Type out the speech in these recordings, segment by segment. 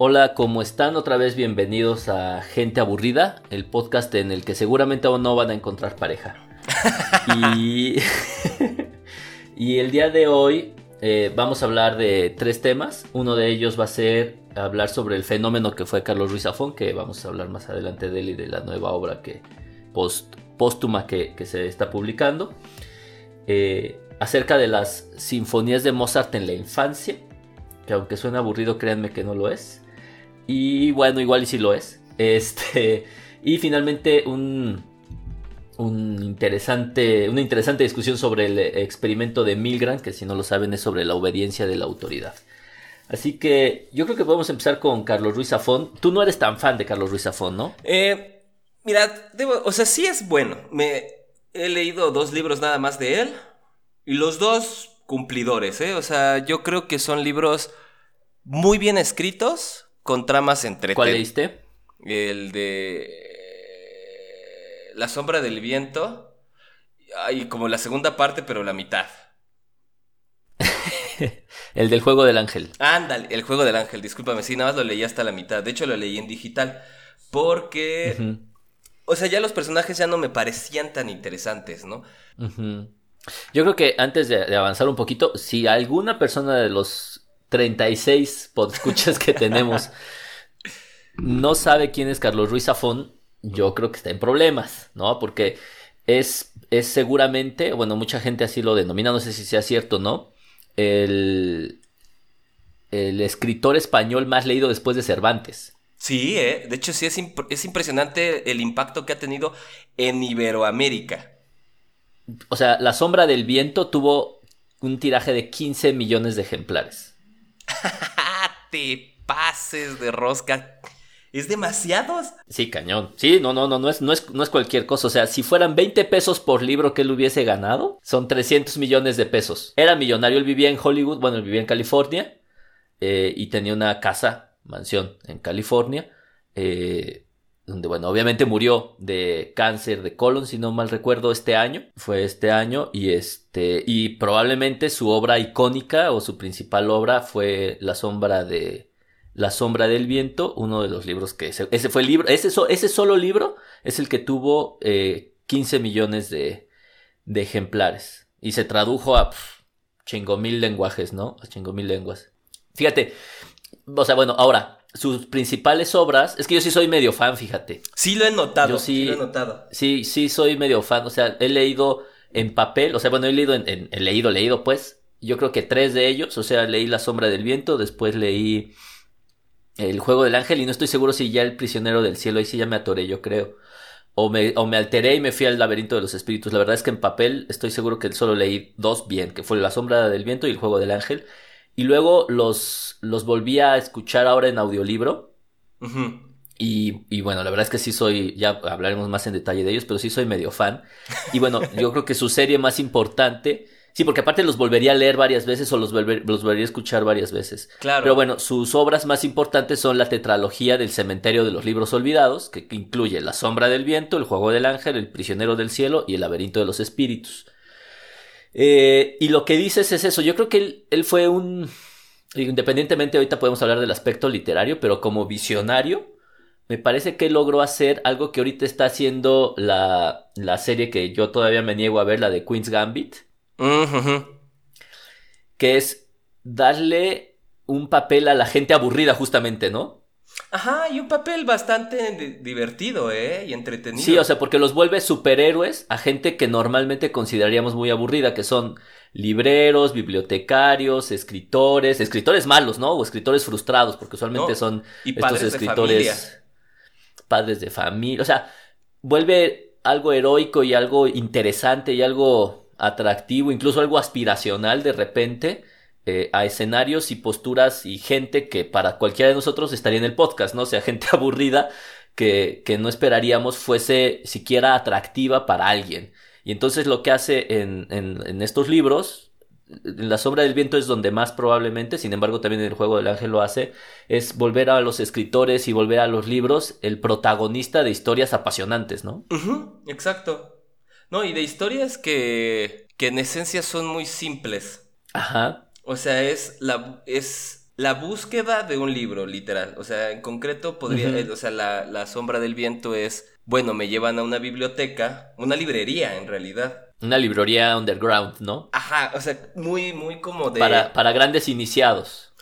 Hola, ¿cómo están? Otra vez bienvenidos a Gente Aburrida, el podcast en el que seguramente aún no van a encontrar pareja. y, y el día de hoy eh, vamos a hablar de tres temas. Uno de ellos va a ser hablar sobre el fenómeno que fue Carlos Ruiz Zafón, que vamos a hablar más adelante de él y de la nueva obra que post, póstuma que, se está publicando. Eh, acerca de las sinfonías de Mozart en la infancia, que aunque suena aburrido, créanme que no lo es. Y bueno, igual y si lo es. Este, y finalmente un, un interesante, una interesante discusión sobre el experimento de Milgram, que si no lo saben es sobre la obediencia de la autoridad. Así que yo creo que podemos empezar con Carlos Ruiz Zafón. Tú no eres tan fan de Carlos Ruiz Zafón, ¿no? Eh, mira, o sea, sí es bueno. Me he leído dos libros nada más de él y los dos cumplidores, ¿eh? O sea, yo creo que son libros muy bien escritos, con tramas entretenidas. ¿Cuál leíste? El de La sombra del viento. Y como la segunda parte, pero la mitad. el del juego del ángel. Ándale, el juego del ángel, discúlpame, sí, nada más lo leí hasta la mitad. De hecho, lo leí en digital. Porque. O sea, ya los personajes ya no me parecían tan interesantes, ¿no? Yo creo que antes de, avanzar un poquito, si alguna persona de los 36 podescuchas que tenemos no sabe quién es Carlos Ruiz Zafón, yo creo que está en problemas, ¿no? Porque es, es seguramente, bueno, mucha gente así lo denomina, no sé si sea cierto o no, el, el escritor español más leído después de Cervantes. Sí, ¿eh? de hecho sí es, es impresionante el impacto que ha tenido en Iberoamérica. O sea, La sombra del viento tuvo un tiraje de 15 millones de ejemplares. Te pases de rosca. ¿Es demasiados? Sí, cañón. Sí, no, no, no, no es, no, es, no es cualquier cosa. O sea, si fueran 20 pesos por libro que él hubiese ganado, son 300 millones de pesos. Era millonario, él vivía en Hollywood, bueno, él vivía en California eh, y tenía una casa, mansión en California. Eh, donde bueno, obviamente murió de cáncer de colon, si no mal recuerdo, este año, fue este año, y este, y probablemente su obra icónica o su principal obra fue La sombra de, La sombra del viento, uno de los libros que, ese, fue el libro, ese, ese solo libro es el que tuvo 15 eh, millones de, de ejemplares, y se tradujo a chingo mil lenguajes, ¿no? A chingo mil lenguas. Fíjate, o sea, bueno, ahora, sus principales obras, es que yo sí soy medio fan, fíjate. Sí lo he notado, sí, lo he notado. Sí, sí soy medio fan, o sea, he leído en papel, o sea, bueno, he leído en, he leído, leído, pues, yo creo que tres de ellos, o sea, leí La sombra del viento, después leí El juego del ángel y no estoy seguro si ya El prisionero del cielo, ahí sí ya me atoré, yo creo. O me, o me alteré y me fui al laberinto de los espíritus. La verdad es que en papel estoy seguro que solo leí dos bien, que fue La sombra del viento y El juego del ángel. Y luego los, los volví a escuchar ahora en audiolibro. y, y, bueno, la verdad es que sí soy, ya hablaremos más en detalle de ellos, pero sí soy medio fan. Y bueno, yo creo que su serie más importante, sí, porque aparte los volvería a leer varias veces o los, los volvería a escuchar varias veces. Claro. Pero bueno, sus obras más importantes son la tetralogía del cementerio de los libros olvidados, que, que incluye La sombra del viento, El juego del ángel, El prisionero del cielo y El laberinto de los espíritus. Eh, y lo que dices es eso. Yo creo que él, fue un. Independientemente, ahorita podemos hablar del aspecto literario, pero como visionario, me parece que logró hacer algo que ahorita está haciendo la, la serie que yo todavía me niego a ver, la de Queen's Gambit. Que es darle un papel a la gente aburrida, justamente, ¿no? Ajá, y un papel bastante divertido, ¿eh? Y entretenido. Sí, o sea, porque los vuelve superhéroes a gente que normalmente consideraríamos muy aburrida, que son libreros, bibliotecarios, escritores, escritores malos, ¿no? O escritores frustrados, porque usualmente son estos escritores padres de familia. O sea, vuelve algo heroico y algo interesante y algo atractivo, incluso algo aspiracional de repente eh, a escenarios y posturas y gente que para cualquiera de nosotros estaría en el podcast, ¿no? O sea, gente aburrida que, que no esperaríamos fuese siquiera atractiva para alguien. Y entonces lo que hace en, en, estos libros, en La sombra del viento es donde más probablemente, sin embargo también en el juego del ángel lo hace, es volver a los escritores y volver a los libros el protagonista de historias apasionantes, ¿no? exacto. No, y de historias que, que en esencia son muy simples. Ajá. O sea, es la es la búsqueda de un libro, literal. O sea, en concreto podría, eh, o sea, la, la sombra del viento es, bueno, me llevan a una biblioteca, una librería en realidad. Una librería underground, ¿no? Ajá, o sea, muy, muy como de... Para, para grandes iniciados.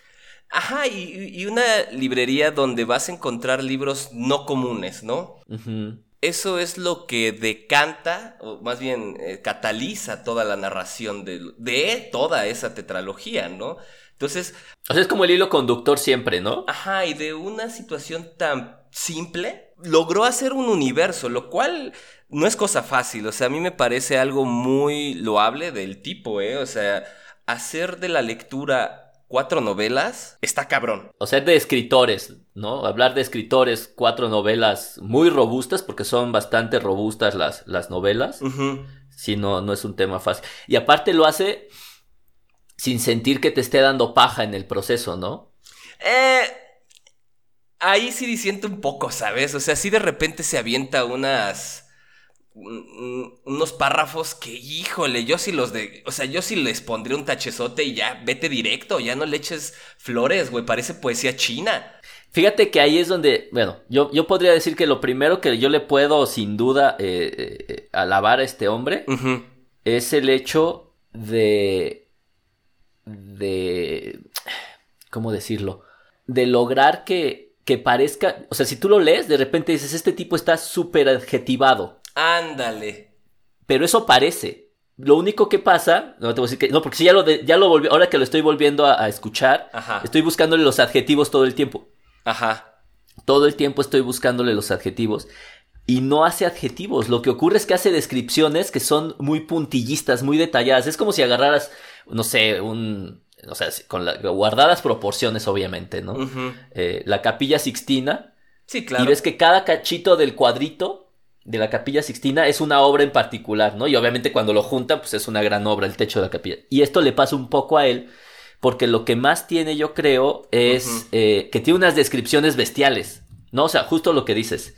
Ajá, y, y una librería donde vas a encontrar libros no comunes, ¿no? Ujú. Eso es lo que decanta, o más bien eh, cataliza toda la narración de, de toda esa tetralogía, ¿no? Entonces, O sea, es como el hilo conductor siempre, ¿no? ajá, y de una situación tan simple, logró hacer un universo, lo cual no es cosa fácil, o sea, a mí me parece algo muy loable del tipo, ¿eh? O sea, hacer de la lectura cuatro novelas está cabrón. O sea, de escritores, ¿no? Hablar de escritores, cuatro novelas muy robustas, porque son bastante robustas las, las novelas. Ujú. Sí, no, no es un tema fácil. Y aparte lo hace sin sentir que te esté dando paja en el proceso, ¿no? Eh, ahí sí disiento un poco, ¿sabes? O sea, sí de repente se avienta unas. Un- unos párrafos que, híjole, yo sí los de. O sea, yo sí les pondría un tachezote y ya, vete directo, ya no le eches flores, güey, parece poesía china. Fíjate que ahí es donde, bueno, yo, yo podría decir que lo primero que yo le puedo sin duda eh, eh, eh, alabar a este hombre es el hecho de, de, ¿cómo decirlo? De lograr que, que parezca, o sea, si tú lo lees, de repente dices, este tipo está súper adjetivado, Ándale. pero eso parece. Lo único que pasa, no te voy a decir que, no, porque si ya lo, de- ya lo volví, ahora que lo estoy volviendo a, a escuchar, Ajá. estoy buscándole los adjetivos todo el tiempo. Ajá. Todo el tiempo estoy buscándole los adjetivos y no hace adjetivos. Lo que ocurre es que hace descripciones que son muy puntillistas, muy detalladas. Es como si agarraras, no sé, un, o sea, con la- guardadas proporciones, obviamente, ¿no? Eh, la capilla sixtina Sí, claro. y ves que cada cachito del cuadrito de la capilla sixtina es una obra en particular, ¿no? Y obviamente cuando lo juntan, pues es una gran obra, el techo de la capilla. Y esto le pasa un poco a él, porque lo que más tiene, yo creo, es eh, que tiene unas descripciones bestiales, ¿no? O sea, justo lo que dices.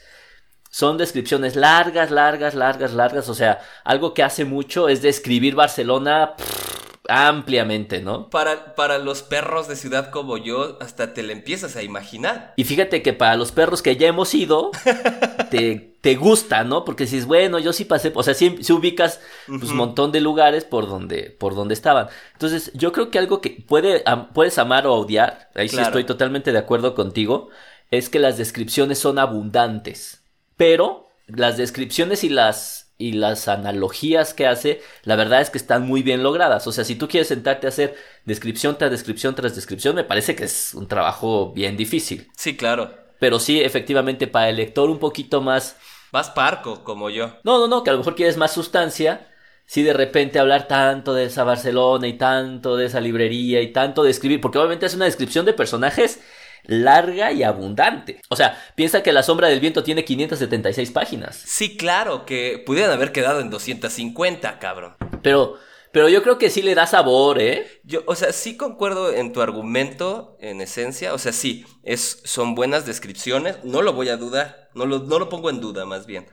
Son descripciones largas, largas, largas, largas. O sea, algo que hace mucho es describir Barcelona pff, ampliamente, ¿no? Para, para los perros de ciudad como yo, hasta te la empiezas a imaginar. Y fíjate que para los perros que ya hemos ido, te, te gusta, ¿no? Porque dices, bueno, yo sí pasé, o sea, sí, sí ubicas pues, un Ujú. montón de lugares por donde, por donde estaban. Entonces, yo creo que algo que puede, am- puedes amar o odiar, ahí sí estoy totalmente de acuerdo contigo, es que las descripciones son abundantes. Pero las descripciones y las, y las analogías que hace, la verdad es que están muy bien logradas. O sea, si tú quieres sentarte a hacer descripción tras descripción tras descripción, me parece que es un trabajo bien difícil. Sí, claro. Pero sí, efectivamente, para el lector un poquito más. Más parco como yo. No, no, no, que a lo mejor quieres más sustancia. Si de repente hablar tanto de esa Barcelona y tanto de esa librería y tanto de escribir, porque obviamente es una descripción de personajes larga y abundante. O sea, piensa que La Sombra del Viento tiene 576 páginas. Sí, claro, que pudieran haber quedado en 250, cabrón. Pero, pero yo creo que sí le da sabor, ¿eh? Yo, o sea, sí concuerdo en tu argumento, en esencia. O sea, sí, es, son buenas descripciones. No lo voy a dudar. No lo, no lo pongo en duda, más bien.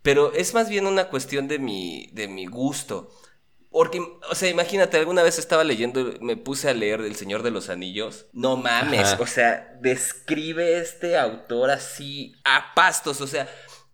Pero es más bien una cuestión de mi, de mi gusto. Porque, o sea, imagínate, alguna vez estaba leyendo, me puse a leer El Señor de los Anillos. No mames, Ajá. o sea, describe este autor así a pastos. O sea,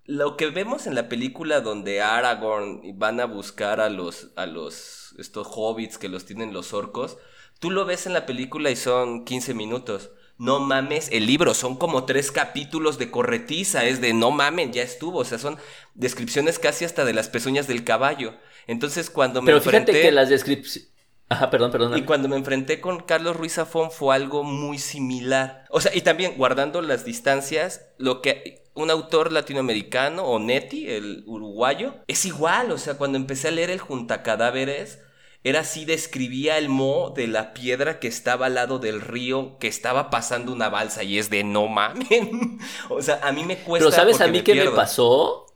lo que vemos en la película donde Aragorn van a buscar a los, a los, estos hobbits que los tienen los orcos, tú lo ves en la película y son 15 minutos. No mames, el libro son como tres capítulos de corretiza, es de no mamen, ya estuvo, o sea, son descripciones casi hasta de las pezuñas del caballo. Entonces cuando me Pero enfrenté... fíjate que las descripciones... Ajá, perdón, perdón. Y cuando me enfrenté con Carlos Ruiz Zafón fue algo muy similar. O sea, y también guardando las distancias, lo que un autor latinoamericano, o Neti, el uruguayo, es igual. O sea, cuando empecé a leer el Juntacadáveres, era así, describía el mo de la piedra que estaba al lado del río, que estaba pasando una balsa, y es de no mamen. o sea, a mí me cuesta. Pero ¿sabes a mí qué me pierdo.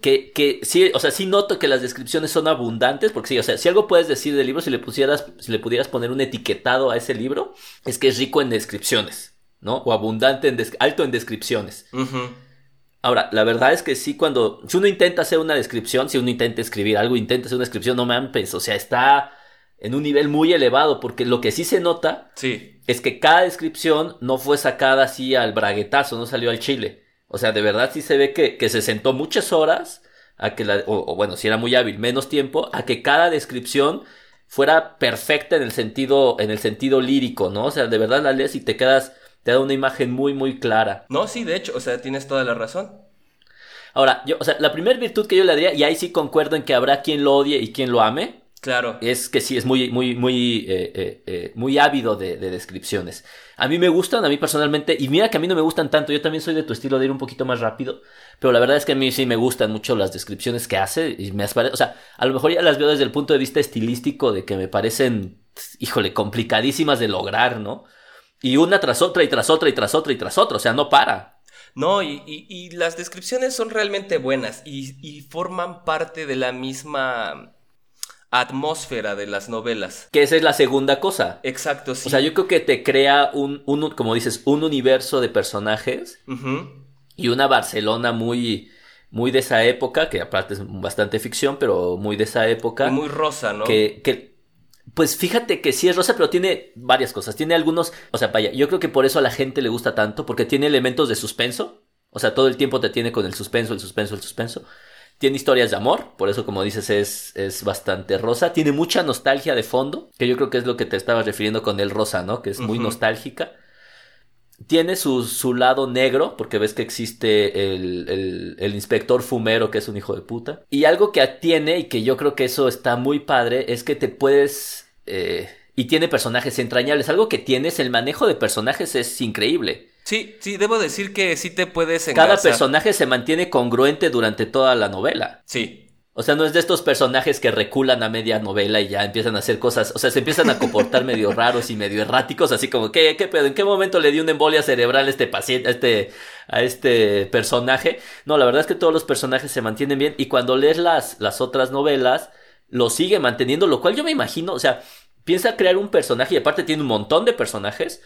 Que, que sí, o sea, sí noto que las descripciones son abundantes, porque sí, o sea, si algo puedes decir del libro, si le pusieras, si le pudieras poner un etiquetado a ese libro, es que es rico en descripciones, ¿no? O abundante en alto en descripciones. Ahora, la verdad es que sí, cuando, si uno intenta hacer una descripción, si uno intenta escribir algo, intenta hacer una descripción, no mames, o sea, está en un nivel muy elevado, porque lo que sí se nota Sí. es que cada descripción no fue sacada así al braguetazo, no salió al chile. O sea, de verdad sí se ve que, que se sentó muchas horas, a que la, o, o bueno, si era muy hábil, menos tiempo, a que cada descripción fuera perfecta en el sentido, en el sentido lírico, ¿no? O sea, de verdad la lees y te quedas, te da una imagen muy, muy clara. No, sí, de hecho, o sea, tienes toda la razón. Ahora, yo, o sea, la primera virtud que yo le daría, y ahí sí concuerdo en que habrá quien lo odie y quien lo ame, Claro. es que sí, es muy, muy, muy, eh, eh, eh, muy ávido de, de descripciones. A mí me gustan, a mí personalmente, y mira que a mí no me gustan tanto, yo también soy de tu estilo de ir un poquito más rápido, pero la verdad es que a mí sí me gustan mucho las descripciones que hace, y me apare- o sea, a lo mejor ya las veo desde el punto de vista estilístico, de que me parecen, híjole, complicadísimas de lograr, ¿no? Y una tras otra, y tras otra, y tras otra, y tras otra, o sea, no para. No, y, y- y las descripciones son realmente buenas y, y forman parte de la misma atmósfera de las novelas. Que esa es la segunda cosa. Exacto, sí. O sea, yo creo que te crea un, un, como dices, un universo de personajes y una Barcelona muy, muy de esa época, que aparte es bastante ficción, pero muy de esa época. Y muy rosa, ¿no? que, que, pues fíjate que sí es rosa, pero tiene varias cosas. Tiene algunos, o sea, vaya, yo creo que por eso a la gente le gusta tanto, porque tiene elementos de suspenso. O sea, todo el tiempo te tiene con el suspenso, el suspenso, el suspenso. Tiene historias de amor, por eso como dices es, es bastante rosa. Tiene mucha nostalgia de fondo, que yo creo que es lo que te estabas refiriendo con el rosa, ¿no? Que es muy nostálgica. Tiene su, su lado negro, porque ves que existe el, el, el inspector fumero, que es un hijo de puta. Y algo que tiene, y que yo creo que eso está muy padre, es que te puedes... eh, y tiene personajes entrañables. Algo que tienes, el manejo de personajes es increíble. Sí, sí, debo decir que sí te puedes Cada engarzar. personaje se mantiene congruente durante toda la novela. Sí, O sea, no es de estos personajes que reculan a media novela y ya empiezan a hacer cosas, o sea, se empiezan a comportar medio raros y medio erráticos, así como, ¿qué, qué pedo? ¿En qué momento le dio una embolia cerebral a este paciente, a este, a este personaje? No, la verdad es que todos los personajes se mantienen bien y cuando lees las, las otras novelas, lo sigue manteniendo, lo cual yo me imagino, o sea, piensa crear un personaje y aparte tiene un montón de personajes.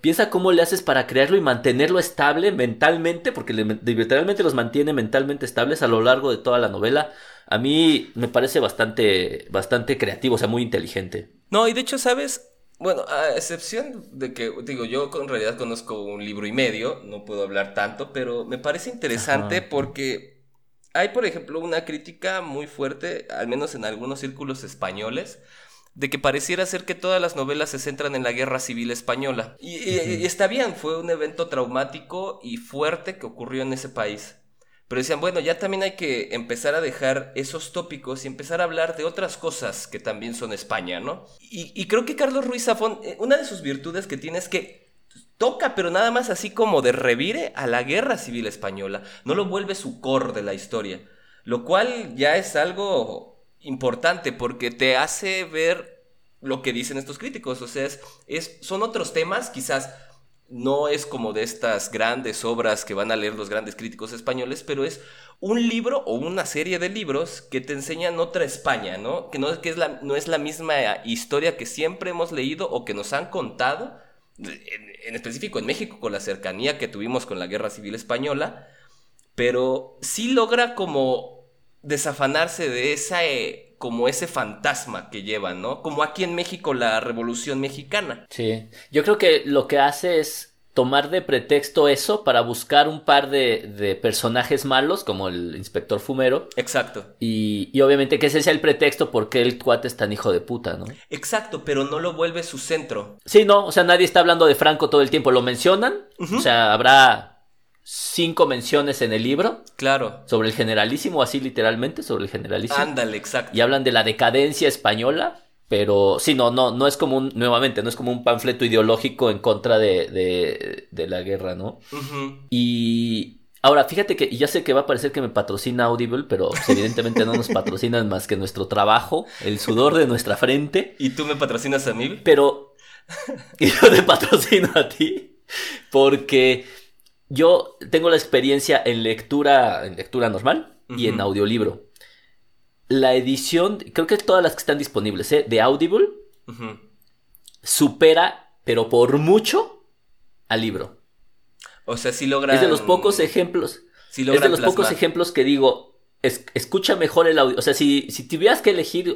Piensa cómo le haces para crearlo y mantenerlo estable mentalmente, porque le- literalmente los mantiene mentalmente estables a lo largo de toda la novela. A mí me parece bastante, bastante creativo, o sea, muy inteligente. No, y de hecho, ¿sabes? Bueno, a excepción de que, digo, yo en realidad conozco un libro y medio, no puedo hablar tanto, pero me parece interesante Ajá. porque hay, por ejemplo, una crítica muy fuerte, al menos en algunos círculos españoles, de que pareciera ser que todas las novelas se centran en la guerra civil española. Y, y- y está bien, fue un evento traumático y fuerte que ocurrió en ese país. Pero decían, bueno, ya también hay que empezar a dejar esos tópicos y empezar a hablar de otras cosas que también son España, ¿no? Y, y creo que Carlos Ruiz Zafón, eh, una de sus virtudes que tiene es que toca, pero nada más así como de revire a la guerra civil española. No lo vuelve su core de la historia. Lo cual ya es algo importante porque te hace ver lo que dicen estos críticos. O sea, es, es- son otros temas, quizás no es como de estas grandes obras que van a leer los grandes críticos españoles, pero es un libro o una serie de libros que te enseñan otra España, ¿no? Que no, que es la, no es la misma historia que siempre hemos leído o que nos han contado, en específico en México con la cercanía que tuvimos con la Guerra Civil Española, pero sí logra como desafanarse de esa... eh, como ese fantasma que llevan, ¿no? Como aquí en México la Revolución Mexicana. Sí. Yo creo que lo que hace es tomar de pretexto eso para buscar un par de, de personajes malos, como el inspector fumero. Exacto. Y, y obviamente que ese sea el pretexto porque el cuate es tan hijo de puta, ¿no? Exacto, pero no lo vuelve su centro. Sí, no, o sea, nadie está hablando de Franco todo el tiempo. Lo mencionan, o sea, habrá cinco menciones en el libro Claro. sobre el generalísimo, así literalmente, sobre el generalísimo. Ándale, exacto. Y hablan de la decadencia española, pero sí, no, no, no es como un, nuevamente, no es como un panfleto ideológico en contra de, de, de la guerra, ¿no? Y ahora, fíjate que, y ya sé que va a parecer que me patrocina Audible, pero pues, evidentemente no nos patrocinan más que nuestro trabajo, el sudor de nuestra frente. ¿Y tú me patrocinas a mí? Pero y yo te patrocino a ti porque yo tengo la experiencia en lectura, en lectura normal y en audiolibro. La edición, creo que todas las que están disponibles, ¿eh? de Audible, supera, pero por mucho, al libro. O sea, sí logran... Es de los pocos ejemplos. sí Es de los pocos ejemplos que digo, escucha mejor el audio. O sea, si, si tuvieras que elegir,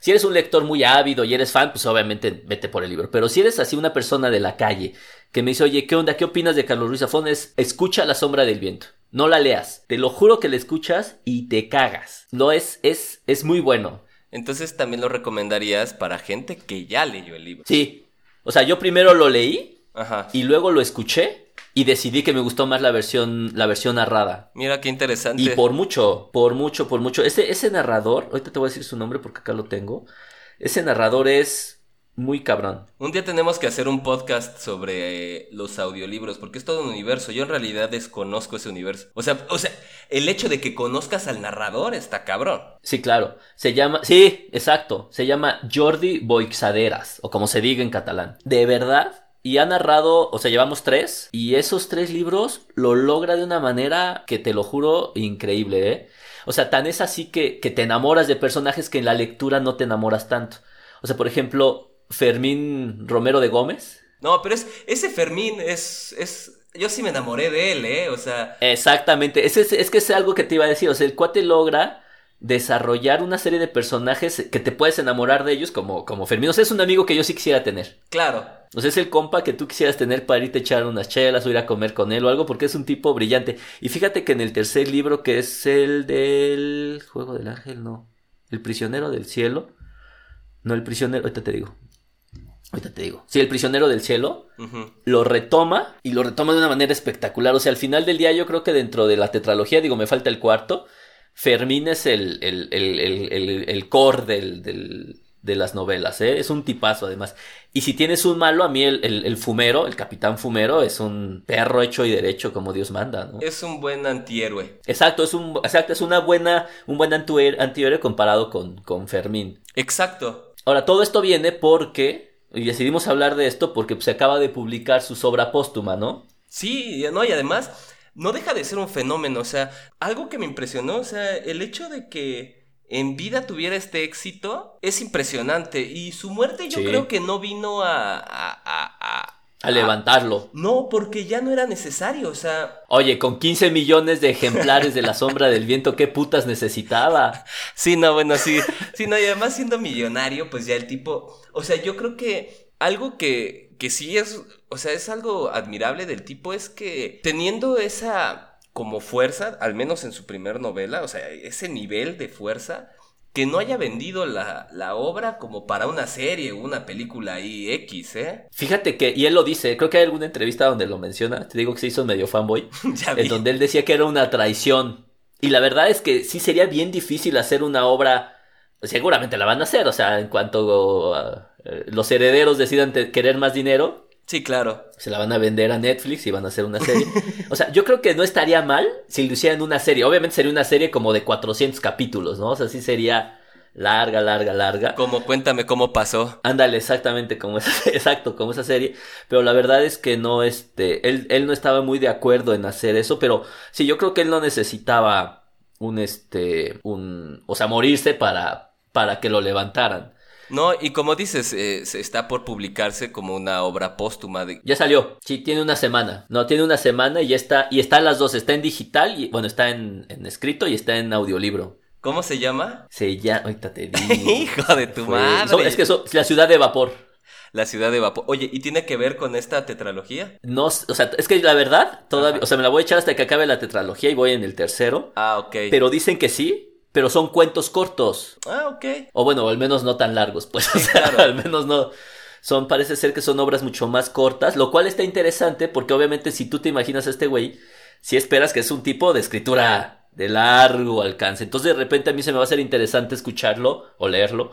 si eres un lector muy ávido y eres fan, pues obviamente vete por el libro. Pero si eres así una persona de la calle que me dice, oye, ¿qué onda? ¿Qué opinas de Carlos Ruiz Zafón? Es, escucha La Sombra del Viento. No la leas. Te lo juro que la escuchas y te cagas. No es, es, es muy bueno. Entonces también lo recomendarías para gente que ya leyó el libro. Sí. O sea, yo primero lo leí y luego lo escuché y decidí que me gustó más la versión, la versión narrada. Mira qué interesante. Y por mucho, por mucho, por mucho. Ese, ese narrador, ahorita te voy a decir su nombre porque acá lo tengo. Ese narrador es muy cabrón. Un día tenemos que hacer un podcast sobre eh, los audiolibros, porque es todo un universo. Yo en realidad desconozco ese universo. O sea, o sea, el hecho de que conozcas al narrador está cabrón. Sí, claro. Se llama, sí, exacto. Se llama Jordi Boixaderas, o como se diga en catalán. De verdad, y ha narrado, o sea, llevamos tres. Y esos tres libros lo logra de una manera que te lo juro increíble, ¿eh? O sea, tan es así que, que te enamoras de personajes que en la lectura no te enamoras tanto. O sea, por ejemplo, Fermín Romero de Gómez. No, pero es, ese Fermín es, es, yo sí me enamoré de él, ¿eh? O sea. Exactamente. Es, es, es, que es algo que te iba a decir. O sea, el cuate logra desarrollar una serie de personajes que te puedes enamorar de ellos como, como Fermín. O sea, es un amigo que yo sí quisiera tener. Claro. O sea, es el compa que tú quisieras tener para irte a echar unas chelas o ir a comer con él o algo, porque es un tipo brillante. Y fíjate que en el tercer libro, que es el del Juego del Ángel, no. El prisionero del cielo. No, el prisionero, ahorita te digo. Ahorita te digo. Sí, el prisionero del cielo lo retoma y lo retoma de una manera espectacular. O sea, al final del día yo creo que dentro de la tetralogía, digo, me falta el cuarto, Fermín es el, el, el, el core del, de las novelas, ¿eh? Es un tipazo además. Y si tienes un malo, a mí el, fumero, el capitán fumero, es un perro hecho y derecho como Dios manda, ¿no? Es un buen antihéroe. Exacto, es un, exacto, es una buena, un buen antihéroe comparado con, con Fermín. Exacto. Ahora, todo esto viene porque, y decidimos hablar de esto porque se acaba de publicar su obra póstuma, ¿no? Sí, no, y además no deja de ser un fenómeno, o sea, algo que me impresionó, o sea, el hecho de que en vida tuviera este éxito es impresionante y su muerte yo creo que no vino a, a, a, a levantarlo. No, porque ya no era necesario, o sea... Oye, con 15 millones de ejemplares de la sombra del viento, ¿qué putas necesitaba? Sí, no, bueno, sí. Sí, no, y además siendo millonario, pues ya el tipo... O sea, yo creo que algo que, que sí es, o sea, es algo admirable del tipo es que teniendo esa como fuerza, al menos en su primer novela, o sea, ese nivel de fuerza, que no haya vendido la, obra como para una serie o una película ahí X, ¿eh? Fíjate que, y él lo dice, creo que hay alguna entrevista donde lo menciona, te digo que se hizo medio fanboy, en donde él decía que era una traición. Y la verdad es que sí sería bien difícil hacer una obra, seguramente la van a hacer, o sea, en cuanto eh, los herederos decidan querer más dinero. Sí, claro. Se la van a vender a Netflix y van a hacer una serie. o sea, yo creo que no estaría mal si lo hicieran una serie. Obviamente sería una serie como de 400 capítulos, ¿no? O sea, sí sería larga, larga, larga. Como cuéntame cómo pasó. Ándale, exactamente como esa, exacto, como esa serie. Pero la verdad es que no, este, él, él no estaba muy de acuerdo en hacer eso, pero sí, yo creo que él no necesitaba un, este, un, o sea, morirse para, para que lo levantaran. No, y como dices, eh, está por publicarse como una obra póstuma. De... Ya salió, sí, tiene una semana. No, tiene una semana y ya está, y está en las dos, está en digital, y bueno, está en, escrito y está en audiolibro. ¿Cómo se llama? Se llama, ahorita te digo. Hijo de tu madre. es que es la ciudad de vapor. La ciudad de vapor. Oye, ¿y tiene que ver con esta tetralogía? No, o sea, es que la verdad, todavía, o sea, me la voy a echar hasta que acabe la tetralogía y voy en el tercero. Ah, ok. Pero dicen que sí, pero son cuentos cortos. Ah, ok. O bueno, al menos no tan largos, pues. claro. al menos no. Son, parece ser que son obras mucho más cortas, lo cual está interesante porque obviamente si tú te imaginas a este güey, si esperas que es un tipo de escritura de largo alcance. Entonces de repente a mí se me va a hacer interesante escucharlo o leerlo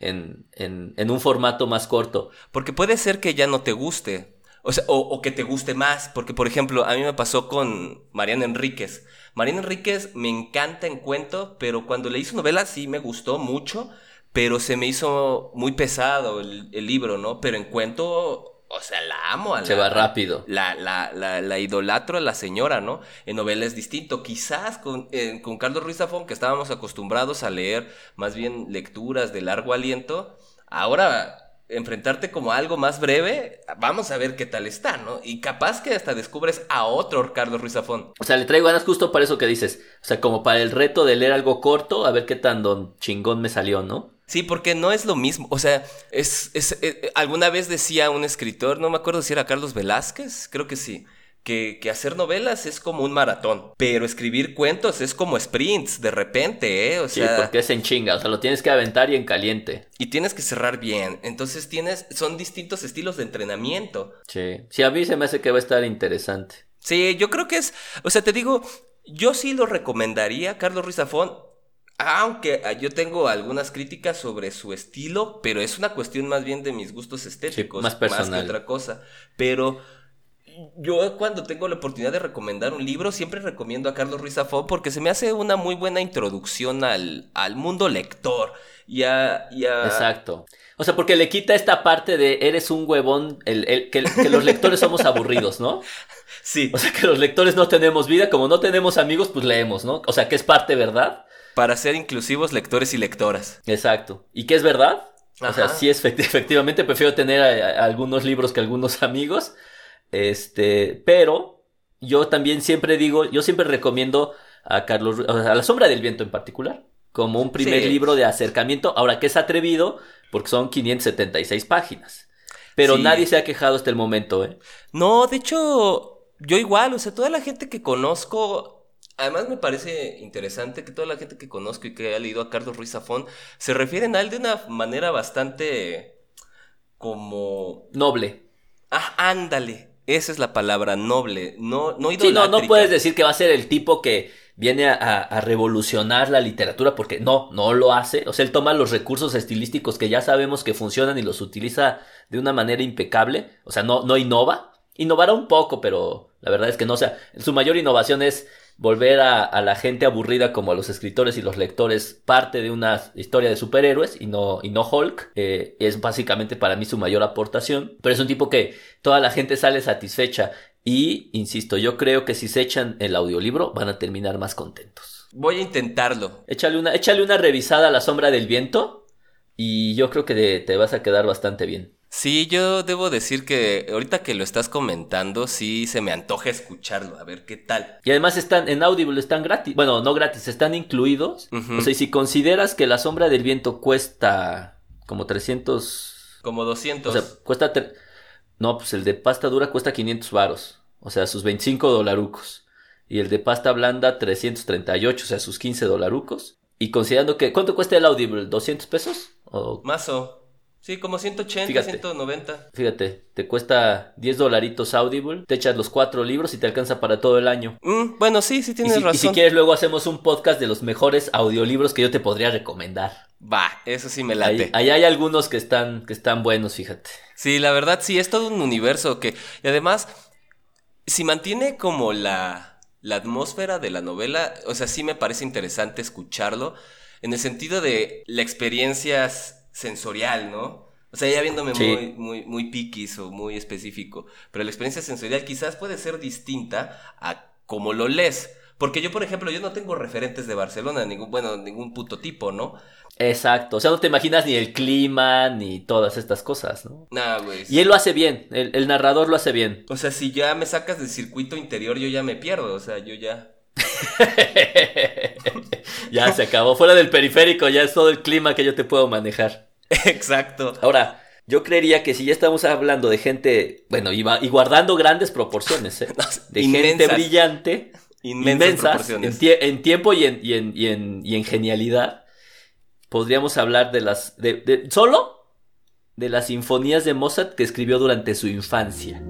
en, en, en un formato más corto. Porque puede ser que ya no te guste. O, sea, o, o que te guste más. Porque, por ejemplo, a mí me pasó con Mariana Enríquez. Mariana Enríquez me encanta en cuento, pero cuando leí su novela sí me gustó mucho, pero se me hizo muy pesado el, libro, ¿no? Pero en cuento, o sea, la amo. A la, se va rápido. La, la, la, idolatro a la señora, ¿no? En novela es distinto. Quizás con, con Carlos Ruiz Zafón, que estábamos acostumbrados a leer más bien lecturas de largo aliento, ahora enfrentarte como a algo más breve, vamos a ver qué tal está, ¿no? Y capaz que hasta descubres a otro Carlos Ruiz Zafón. O sea, le traigo ganas justo para eso que dices. O sea, como para el reto de leer algo corto, a ver qué tan don chingón me salió, ¿no? Sí, porque no es lo mismo. O sea, es, es, eh, alguna vez decía un escritor, no me acuerdo si era Carlos Velázquez, creo que sí. Que, que, hacer novelas es como un maratón, pero escribir cuentos es como sprints de repente, ¿eh? O sea, sí, porque es en chinga, o sea, lo tienes que aventar y en caliente. Y tienes que cerrar bien, entonces tienes, son distintos estilos de entrenamiento. Sí, sí, a mí se me hace que va a estar interesante. Sí, yo creo que es, o sea, te digo, yo sí lo recomendaría, Carlos Ruiz Zafón, aunque ah, yo tengo algunas críticas sobre su estilo, pero es una cuestión más bien de mis gustos estéticos, más, personal. más que otra cosa. Pero yo cuando tengo la oportunidad de recomendar un libro, siempre recomiendo a Carlos Ruiz Zafón porque se me hace una muy buena introducción al, al mundo lector. Y a, y a... Exacto. O sea, porque le quita esta parte de eres un huevón, el, el, que, que los lectores somos aburridos, ¿no? Sí. O sea, que los lectores no tenemos vida, como no tenemos amigos, pues leemos, ¿no? O sea, que es parte verdad para ser inclusivos lectores y lectoras. Exacto. ¿Y qué es verdad? O sea, sí, es, efectivamente prefiero tener algunos libros que algunos amigos. Este, pero yo también siempre digo, yo siempre recomiendo a Carlos, a La Sombra del Viento en particular, como un primer libro de acercamiento. Ahora que es atrevido, porque son 576 páginas. Pero nadie se ha quejado hasta el momento, ¿eh? No, de hecho, yo igual, o sea, toda la gente que conozco Además me parece interesante que toda la gente que conozco y que ha leído a Carlos Ruiz Zafón se refieren a él de una manera bastante como... Noble. Ah, ándale. Esa es la palabra, noble. No, no Sí, no, no puedes decir que va a ser el tipo que viene a, a, revolucionar la literatura porque no, no lo hace. O sea, él toma los recursos estilísticos que ya sabemos que funcionan y los utiliza de una manera impecable. O sea, no, no innova. Innovará un poco, pero la verdad es que no. O sea, su mayor innovación es volver a, la gente aburrida como a los escritores y los lectores parte de una historia de superhéroes y no, y no Hulk. Eh, es básicamente para mí su mayor aportación. Pero es un tipo que toda la gente sale satisfecha. Y, insisto, yo creo que si se echan el audiolibro van a terminar más contentos. Voy a intentarlo. Échale una, échale una revisada a la sombra del viento y yo creo que te vas a quedar bastante bien. Sí, yo debo decir que ahorita que lo estás comentando, sí se me antoja escucharlo, a ver qué tal. Y además están en Audible, están gratis. Bueno, no gratis, están incluidos. O sea, y si consideras que La Sombra del Viento cuesta como 300... Como 200. O sea, cuesta... No, pues el de pasta dura cuesta 500 varos. O sea, sus 25 dolarucos. Y el de pasta blanda 338, o sea, sus 15 dolarucos. Y considerando que... ¿Cuánto cuesta el Audible? ¿200 pesos? O... Mazo. Sí, como 180, 190. Fíjate, te cuesta 10 dolaritos Audible, te echas los cuatro libros y te alcanza para todo el año. Mm, bueno, sí, sí tienes razón. Y si quieres, luego hacemos un podcast de los mejores audiolibros que yo te podría recomendar. Va, eso sí me late. Ahí, hay algunos que están, que están buenos, fíjate. Sí, la verdad, sí, es todo un universo que... Y además, si mantiene como la, la atmósfera de la novela, o sea, sí me parece interesante escucharlo, en el sentido de la experiencia sensorial, ¿no? O sea, ya viéndome muy, muy, muy piquis o muy específico. Pero la experiencia sensorial quizás puede ser distinta a cómo lo lees. Porque yo, por ejemplo, yo no tengo referentes de Barcelona, ningún, bueno, ningún puto tipo, ¿no? Exacto, o sea, no te imaginas ni el clima, ni todas estas cosas, ¿no? Nah, güey. Y él lo hace bien, el, el, narrador lo hace bien. O sea, si ya me sacas del circuito interior, yo ya me pierdo, o sea, yo ya... ya se acabó. Fuera del periférico ya es todo el clima que yo te puedo manejar. Exacto. Ahora, yo creería que si ya estamos hablando de gente, bueno, y, y guardando grandes proporciones, ¿eh? de gente brillante, inmensas, en, tiempo y en, y, en, y, en, y en, genialidad, podríamos hablar de las, de, de, solo de las sinfonías de Mozart que escribió durante su infancia.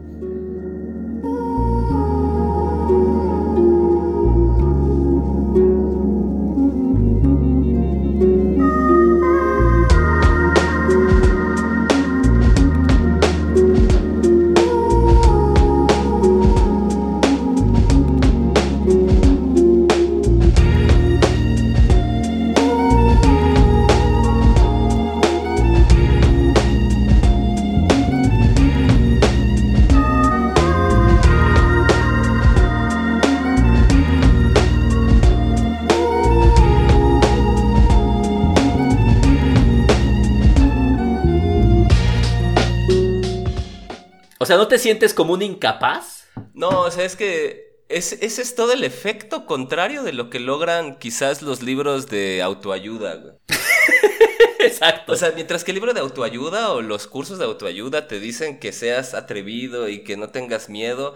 Sea, ¿no te sientes como un incapaz? No, o sea, es que ese es todo el efecto contrario de lo que logran quizás los libros de autoayuda, güey. Exacto. O sea, mientras que el libro de autoayuda o los cursos de autoayuda te dicen que seas atrevido y que no tengas miedo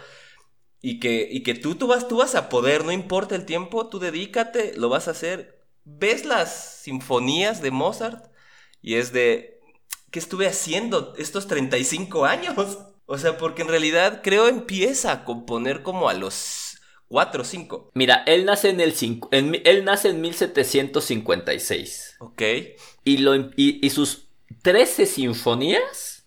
y que, y que tú, tú, vas, tú vas a poder, no importa el tiempo, tú dedícate, lo vas a hacer. ¿Ves las sinfonías de Mozart? Y es de, ¿qué estuve haciendo estos 35 años? O sea, porque en realidad creo empieza a componer como a los Cuatro o cinco. Mira, él nace en el él nace en 1756. Ok. Y, lo, y, sus 13 sinfonías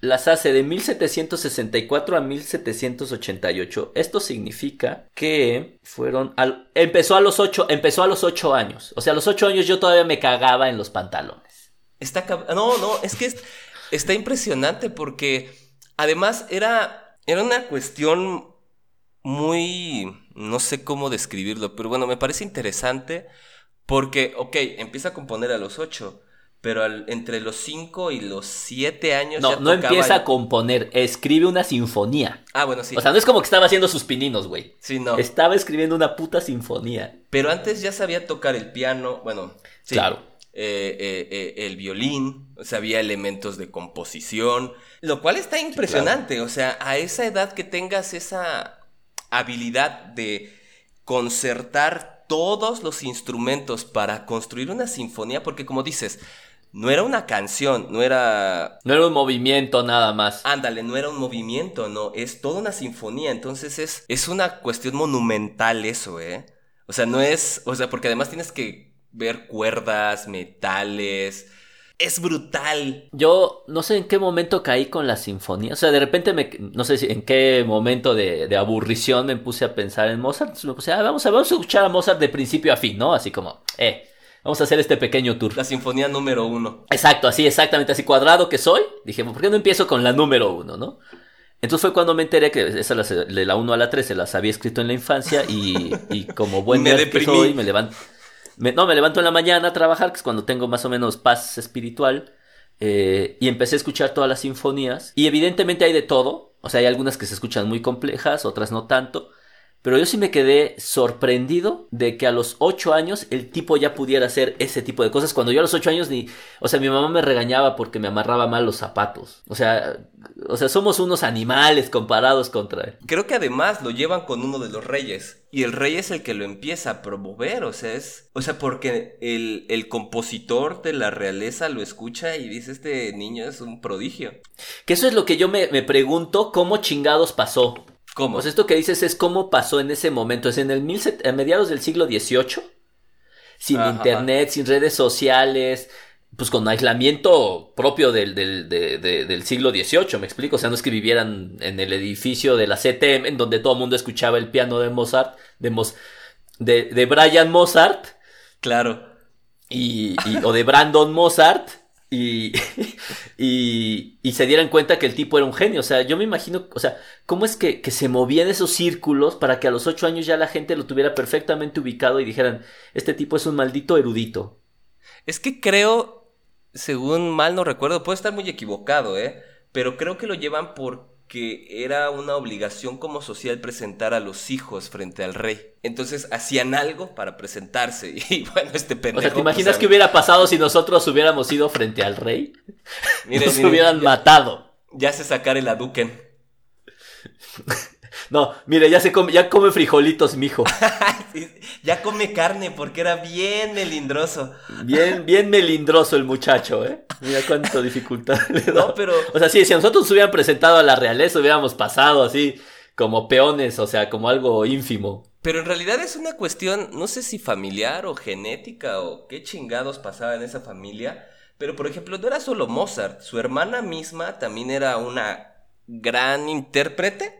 las hace de 1764 a 1788. Esto significa que fueron al, empezó a los 8, empezó a los 8 años. O sea, a los 8 años yo todavía me cagaba en los pantalones. Está no, no, es que está impresionante porque además era era una cuestión muy, no sé cómo describirlo, pero bueno, me parece interesante porque, ok, empieza a componer a los ocho, pero entre los cinco y los siete años... No, no empieza a componer, escribe una sinfonía. Ah, bueno, sí. O sea, no es como que estaba haciendo sus pininos, güey. Sí, no. Estaba escribiendo una puta sinfonía. Pero antes ya sabía tocar el piano, bueno, sí. Claro. Eh, eh, eh, el violín, sabía elementos de composición, lo cual está impresionante, o sea, a esa edad que tengas esa habilidad de concertar todos los instrumentos para construir una sinfonía, porque como dices, no era una canción, no era... No era un movimiento nada más. Ándale, no era un movimiento, no, es toda una sinfonía, entonces es, es una cuestión monumental eso, ¿eh? O sea, no es, o sea, porque además tienes que ver cuerdas, metales, es brutal. Yo no sé en qué momento caí con la sinfonía. O sea, de repente me. No sé si en qué momento de, aburrición me puse a pensar en Mozart. Entonces me puse, ah, vamos, a, vamos a escuchar a Mozart de principio a fin, ¿no? Así como, eh. Vamos a hacer este pequeño tour. La sinfonía número uno. Exacto, así, exactamente, así cuadrado que soy. Dije, ¿por qué no empiezo con la número uno, no? Entonces fue cuando me enteré que esa de la 1 a la 3 se las había escrito en la infancia y, y como buen me que soy, me no, me levanto en la mañana a trabajar, que es cuando tengo más o menos paz espiritual. Eh, y empecé a escuchar todas las sinfonías. Y evidentemente hay de todo. O sea, hay algunas que se escuchan muy complejas, otras no tanto. Pero yo sí me quedé sorprendido de que a los 8 años el tipo ya pudiera hacer ese tipo de cosas. Cuando yo a los 8 años ni... O sea, mi mamá me regañaba porque me amarraba mal los zapatos. O sea, o sea, somos unos animales comparados contra él. Creo que además lo llevan con uno de los reyes. Y el rey es el que lo empieza a promover. O sea, es... O sea, porque el, el compositor de la realeza lo escucha y dice, este niño es un prodigio. Que eso es lo que yo me, me pregunto, ¿cómo chingados pasó? ¿Cómo? Pues esto que dices es cómo pasó en ese momento. Es en el mil a mediados del siglo XVIII, sin internet, sin redes sociales, pues con aislamiento propio del, del, siglo XVIII, me explico. O sea, no es que vivieran en el edificio de la CTM, en donde todo el mundo escuchaba el piano de Mozart, de, de, de Brian Mozart. Claro. Y, o de Brandon Mozart y, y, se dieran cuenta que el tipo era un genio. O sea, yo me imagino, o sea, ¿cómo es que, que se movían esos círculos para que a los ocho años ya la gente lo tuviera perfectamente ubicado y dijeran, este tipo es un maldito erudito? Es que creo, según mal no recuerdo, puedo estar muy equivocado, ¿eh? Pero creo que lo llevan por que era una obligación como social presentar a los hijos frente al rey. Entonces hacían algo para presentarse. Y bueno, este pendejo. O sea, ¿te imaginas qué hubiera pasado si nosotros hubiéramos ido frente al rey? Nos hubieran matado. Ya se sacar el aduken. No, mire, ya se come, ya come frijolitos, mijo. ya come carne porque era bien melindroso. Bien, bien melindroso el muchacho, ¿eh? Mira cuánto dificultad No, pero. O sea, sí, si a nosotros nos hubieran presentado a la realeza, hubiéramos pasado así como peones, o sea, como algo ínfimo. Pero en realidad es una cuestión, no sé si familiar o genética o qué chingados pasaba en esa familia. Pero por ejemplo, no era solo Mozart, su hermana misma también era una gran intérprete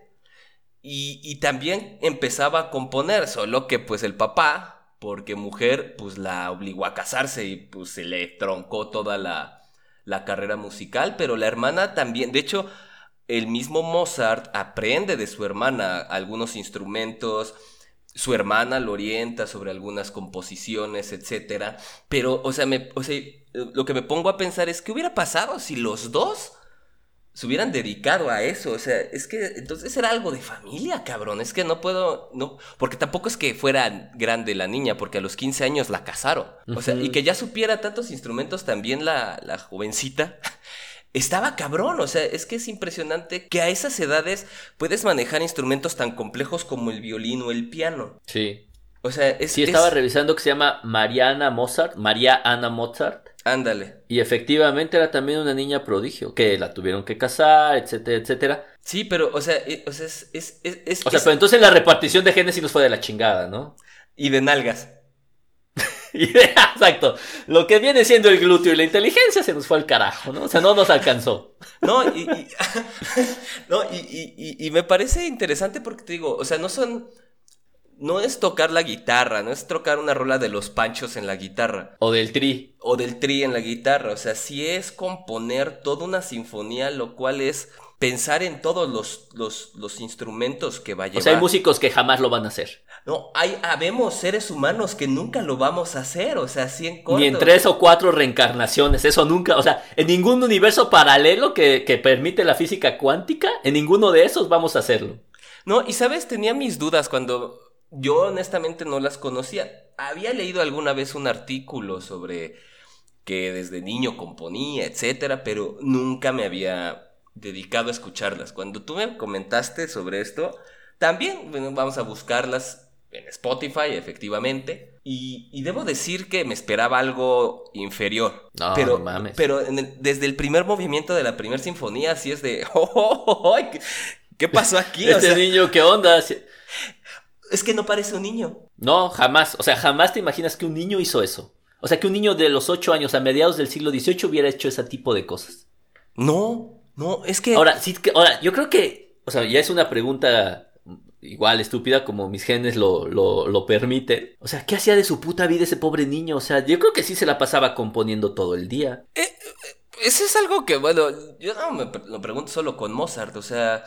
y, también empezaba a componer, solo que pues el papá, porque mujer, pues la obligó a casarse y pues se le troncó toda la, la carrera musical, pero la hermana también, de hecho, el mismo Mozart aprende de su hermana algunos instrumentos, su hermana lo orienta sobre algunas composiciones, etcétera, pero, o sea, me, o sea, lo que me pongo a pensar es, ¿qué hubiera pasado si los dos se hubieran dedicado a eso. O sea, es que entonces era algo de familia, cabrón. Es que no puedo, no, porque tampoco es que fuera grande la niña, porque a los 15 años la casaron. O sea, y que ya supiera tantos instrumentos también la, la jovencita. Estaba cabrón, o sea, es que es impresionante que a esas edades puedes manejar instrumentos tan complejos como el violín o el piano. Sí. O sea, es. Sí, estaba revisando que se llama Mariana Mozart, María Ana Mozart. Ándale. Y efectivamente era también una niña prodigio, que la tuvieron que casar, etcétera, etcétera. Sí, pero, o sea, eh, o sea es, es, es, O sea, pero entonces la repartición de genes sí nos fue de la chingada, ¿no? Y de nalgas. y de, exacto. Lo que viene siendo el glúteo y la inteligencia se nos fue al carajo, ¿no? O sea, no nos alcanzó. No, y, y no, y, y, y me parece interesante porque te digo, o sea, no son no es tocar la guitarra, no es tocar una rola de los panchos en la guitarra. O del tri. O del tri en la guitarra. O sea, sí es componer toda una sinfonía, lo cual es pensar en todos los, los, los instrumentos que va a llevar. O sea, hay músicos que jamás lo van a hacer. No, hay, habemos seres humanos que nunca lo vamos a hacer, o sea, así en corto. Ni en tres o cuatro reencarnaciones, eso nunca, o sea, en ningún universo paralelo que, que permite la física cuántica, en ninguno de esos vamos a hacerlo. No, y sabes, tenía mis dudas cuando yo honestamente no las conocía. Había leído alguna vez un artículo sobre que desde niño componía, etcétera, pero nunca me había dedicado a escucharlas. Cuando tú me comentaste sobre esto, también bueno, vamos a buscarlas en Spotify, efectivamente. Y, debo decir que me esperaba algo inferior. No, pero, no mames. Pero desde el primer movimiento de la primera sinfonía, así es de. Oh, oh, oh, ¿qué, ¿Qué pasó aquí? Este o sea, niño, ¿qué onda? Es que no parece un niño. No, jamás. O sea, jamás te imaginas que un niño hizo eso. O sea, que un niño de los 8 años a mediados del siglo XVIII hubiera hecho ese tipo de cosas. No, no, es que. Ahora, sí, que, ahora, yo creo que. O sea, ya es una pregunta igual estúpida como mis genes lo, lo, lo permiten. O sea, ¿qué hacía de su puta vida ese pobre niño? O sea, yo creo que sí se la pasaba componiendo todo el día. Eh, eh, eso es algo que, bueno, yo no me lo pregunto solo con Mozart. O sea,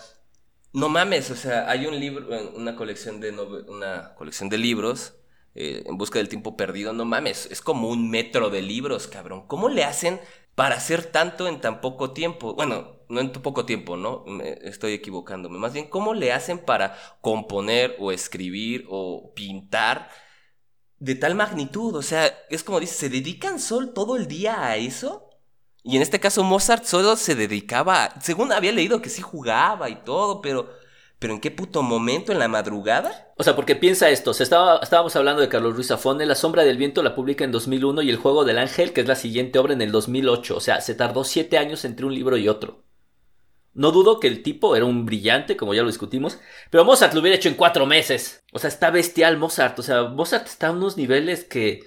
no mames, o sea, hay un libro, una colección de, una colección de libros eh, en busca del tiempo perdido. No mames, es como un metro de libros, cabrón. ¿Cómo le hacen para hacer tanto en tan poco tiempo? Bueno, no en tan poco tiempo, ¿no? Estoy equivocándome. Más bien, ¿cómo le hacen para componer o escribir o pintar de tal magnitud? O sea, es como dice, ¿se dedican sol todo el día a eso? Y en este caso Mozart solo se dedicaba, según había leído que sí jugaba y todo, pero pero ¿en qué puto momento? ¿En la madrugada? O sea, porque piensa esto, estábamos hablando de Carlos Ruiz Zafón, La sombra del viento la publica en 2001 y El juego del ángel, que es la siguiente obra, en el 2008. O sea, se tardó siete años entre un libro y otro. No dudo que el tipo era un brillante, como ya lo discutimos, pero Mozart lo hubiera hecho en cuatro meses. O sea, está bestial Mozart. O sea, Mozart está a unos niveles que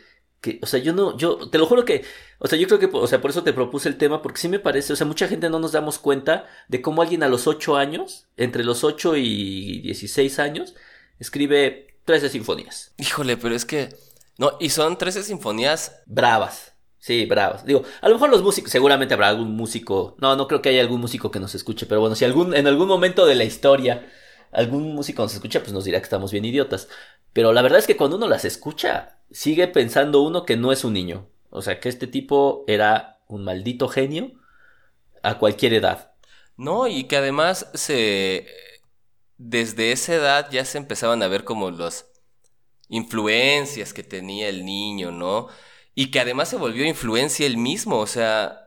o sea, yo no, yo, te lo juro que, o sea, yo creo que, o sea, por eso te propuse el tema, porque sí me parece, o sea, mucha gente no nos damos cuenta de cómo alguien a los 8 años, entre los 8 y 16 años, escribe 13 sinfonías. Híjole, pero es que, no, y son 13 sinfonías bravas. Sí, bravas. Digo, a lo mejor los músicos, seguramente habrá algún músico, no, no creo que haya algún músico que nos escuche, pero bueno, si algún, en algún momento de la historia algún músico nos escucha, pues nos dirá que estamos bien idiotas. Pero la verdad es que cuando uno las escucha, sigue pensando uno que no es un niño. O sea, que este tipo era un maldito genio a cualquier edad. No, y que además se... Desde esa edad ya se empezaban a ver como las influencias que tenía el niño, ¿no? Y que además se volvió influencia él mismo, o sea,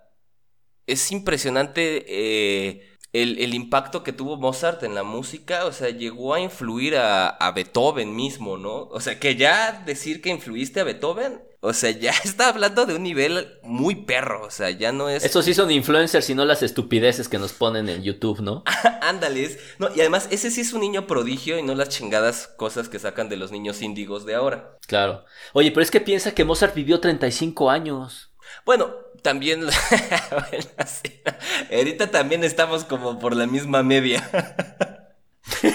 es impresionante eh, el, impacto que tuvo Mozart en la música, o sea, llegó a influir a, Beethoven mismo, ¿no? O sea, que ya decir que influiste a Beethoven, o sea, ya está hablando de un nivel muy perro, o sea, ya no es... Eso sí son influencers y no las estupideces que nos ponen en YouTube, ¿no? Ándales. No, y además, ese sí es un niño prodigio y no las chingadas cosas que sacan de los niños índigos de ahora. Claro. Oye, pero es que piensa que Mozart vivió 35 años. Bueno, también. bueno, sí. Ahorita también estamos como por la misma media.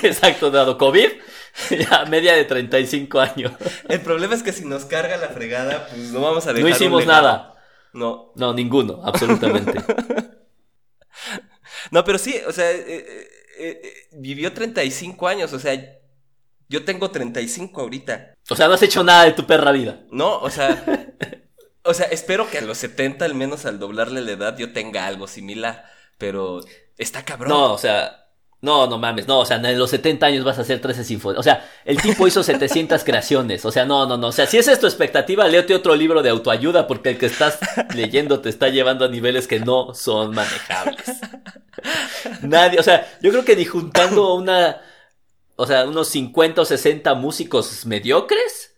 Exacto, dado COVID, ya media de 35 años. El problema es que si nos carga la fregada, pues no vamos a dejar. No hicimos nada. No. No, ninguno, absolutamente. no, pero sí, o sea, eh, eh, eh, vivió 35 años, o sea, yo tengo 35 ahorita. O sea, no has hecho nada de tu perra vida. No, o sea, o sea, espero que a los 70, al menos al doblarle la edad, yo tenga algo similar. pero está cabrón. No, o sea, no, no mames, no, o sea, en los 70 años vas a hacer 13 sinfonías. O sea, el tipo hizo 700 creaciones. O sea, no, no, no. O sea, si esa es tu expectativa, léete otro libro de autoayuda porque el que estás leyendo te está llevando a niveles que no son manejables. Nadie, o sea, yo creo que ni juntando una, o sea, unos 50 o 60 músicos mediocres,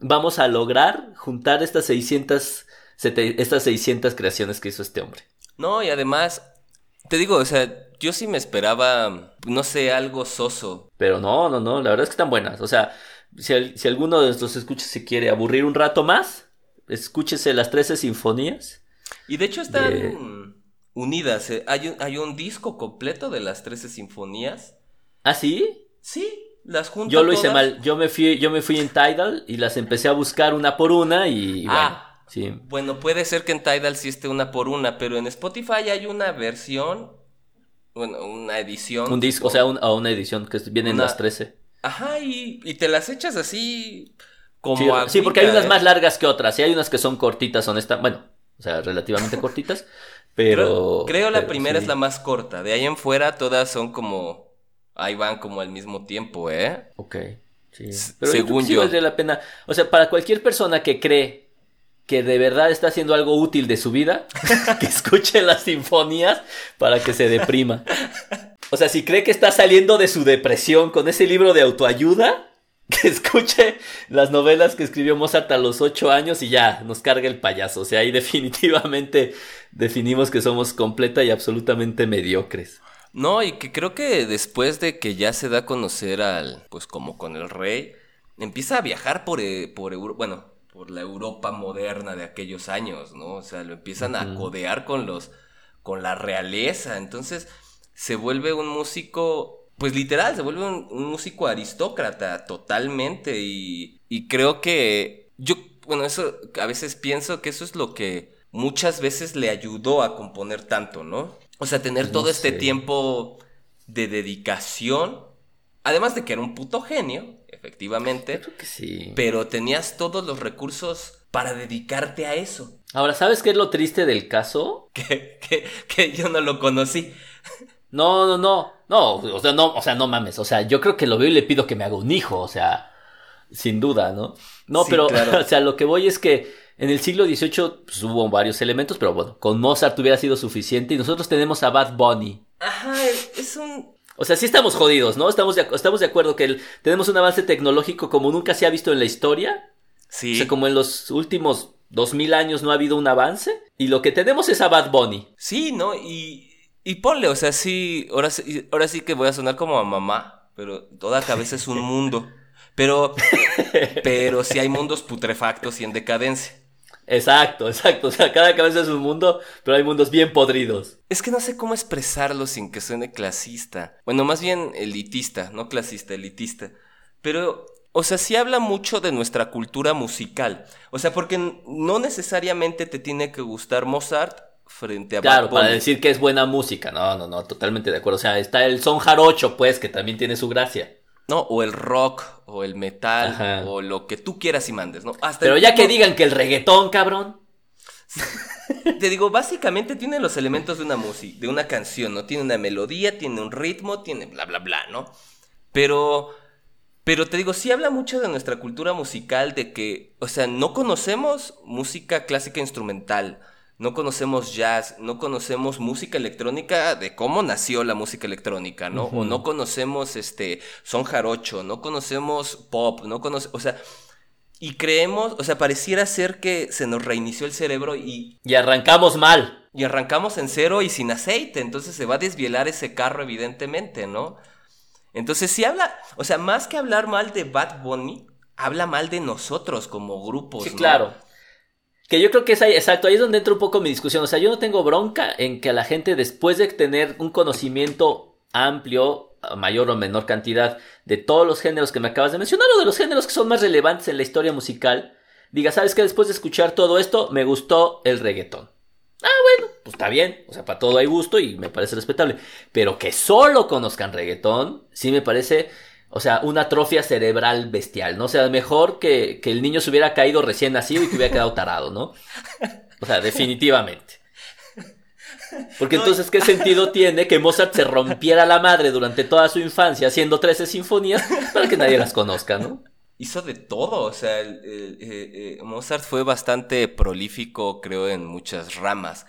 vamos a lograr juntar estas 600, estas 600 creaciones que hizo este hombre. No, y además, te digo, o sea, yo sí me esperaba, no sé, algo soso. Pero no, no, no, la verdad es que están buenas. O sea, si, si alguno de nuestros escuchas se quiere aburrir un rato más, escúchese las 13 sinfonías. Y de hecho están unidas. ¿eh? Hay, un, hay un disco completo de las 13 sinfonías. ¿Ah, sí? Sí, las juntas. Yo lo hice mal. Yo me fui, yo me fui en Tidal y las empecé a buscar una por una y, ah, bueno. Sí. Bueno, puede ser que en Tidal sí esté una por una, pero en Spotify hay una versión bueno, una edición. Un disco, o sea, una edición que vienen las 13. Ajá, y, y, te las echas así como Sí, porque hay unas ¿eh? más largas que otras, y hay unas que son cortitas, son estas, bueno, o sea, relativamente cortitas, pero... Creo, la primera es la más corta, de ahí en fuera todas son como, ahí van como al mismo tiempo, ¿eh? Ok, sí. Según yo. vale la pena, o sea, para cualquier persona que cree que de verdad está haciendo algo útil de su vida, que escuche las sinfonías para que se deprima. O sea, si cree que está saliendo de su depresión con ese libro de autoayuda, que escuche las novelas que escribió Mozart a los ocho años y ya nos carga el payaso. O sea, ahí definitivamente definimos que somos completa y absolutamente mediocres. No, y que creo que después de que ya se da a conocer al, pues como con el rey, empieza a viajar por, eh, por Europa, bueno, por la Europa moderna de aquellos años, ¿no? O sea, lo empiezan a codear con los, con la realeza, entonces se vuelve un músico, pues literal, se vuelve un, músico aristócrata totalmente y, y creo que yo, bueno, eso a veces pienso que eso es lo que muchas veces le ayudó a componer tanto, ¿no? O sea, tener todo este tiempo de dedicación, además de que era un puto genio, efectivamente. Creo que sí. Pero tenías todos los recursos para dedicarte a eso. Ahora, ¿sabes qué es lo triste del caso? Que, que, que yo no lo conocí. No, no, no. No, o sea, no, o sea, no mames. O sea, yo creo que lo veo y le pido que me haga un hijo. O sea, sin duda, ¿no? No, pero, o sea, lo que voy es que en el siglo XVIII pues, hubo varios elementos, pero bueno, con Mozart hubiera sido suficiente. Y nosotros tenemos a Bad Bunny. Ajá, es un o sea, sí estamos jodidos, ¿no? Estamos de, estamos de acuerdo que tenemos un avance tecnológico como nunca se ha visto en la historia. Sí. O sea, como en los últimos dos mil años no ha habido un avance. Y lo que tenemos es a Bad Bunny. Sí, ¿no? Y, y ponle, o sea, sí ahora, sí, ahora sí que voy a sonar como a mamá, pero toda cabeza es un mundo. Pero, pero sí hay mundos putrefactos y en decadencia. Exacto, exacto. O sea, cada cabeza es un mundo, pero hay mundos bien podridos. Es que no sé cómo expresarlo sin que suene clasista. Bueno, más bien elitista, no clasista, elitista. Pero, o sea, sí habla mucho de nuestra cultura musical. O sea, porque no necesariamente te tiene que gustar Mozart frente a Claro, para decir que es buena música. No, no, no, totalmente de acuerdo. O sea, está el son jarocho, pues, que también tiene su gracia. ¿No? O el rock, o el metal, o lo que tú quieras y mandes, ¿no? Pero ya que digan que el reggaetón, cabrón. Te digo, básicamente tiene los elementos de una música, de una canción, ¿no? Tiene una melodía, tiene un ritmo, tiene bla, bla, bla, ¿no? Pero, pero te digo, sí habla mucho de nuestra cultura musical, de que, o sea, no conocemos música clásica instrumental, no conocemos jazz, no conocemos música electrónica de cómo nació la música electrónica, ¿no? O no conocemos este son jarocho, no conocemos pop, no conocemos, o sea, y creemos, o sea, pareciera ser que se nos reinició el cerebro y y arrancamos mal. Y arrancamos en cero y sin aceite, entonces se va a desvielar ese carro evidentemente, ¿no? Entonces si habla, o sea, más que hablar mal de Bad Bunny, habla mal de nosotros como grupos, Sí, claro. Que yo creo que es ahí, exacto, ahí es donde entra un poco mi discusión. O sea, yo no tengo bronca en que la gente, después de tener un conocimiento amplio, mayor o menor cantidad, de todos los géneros que me acabas de mencionar, o de los géneros que son más relevantes en la historia musical, diga, ¿sabes qué? Después de escuchar todo esto, me gustó el reggaetón. Ah, bueno, pues está bien. O sea, para todo hay gusto y me parece respetable. Pero que solo conozcan reggaetón, sí me parece o sea, una atrofia cerebral bestial, ¿no? O sea, mejor que, que el niño se hubiera caído recién nacido y que hubiera quedado tarado, ¿no? O sea, definitivamente. Porque entonces, ¿qué sentido tiene que Mozart se rompiera la madre durante toda su infancia haciendo 13 sinfonías para que nadie las conozca, ¿no? Hizo de todo, o sea, el- el- eh, eh, Mozart fue bastante prolífico, creo, en muchas ramas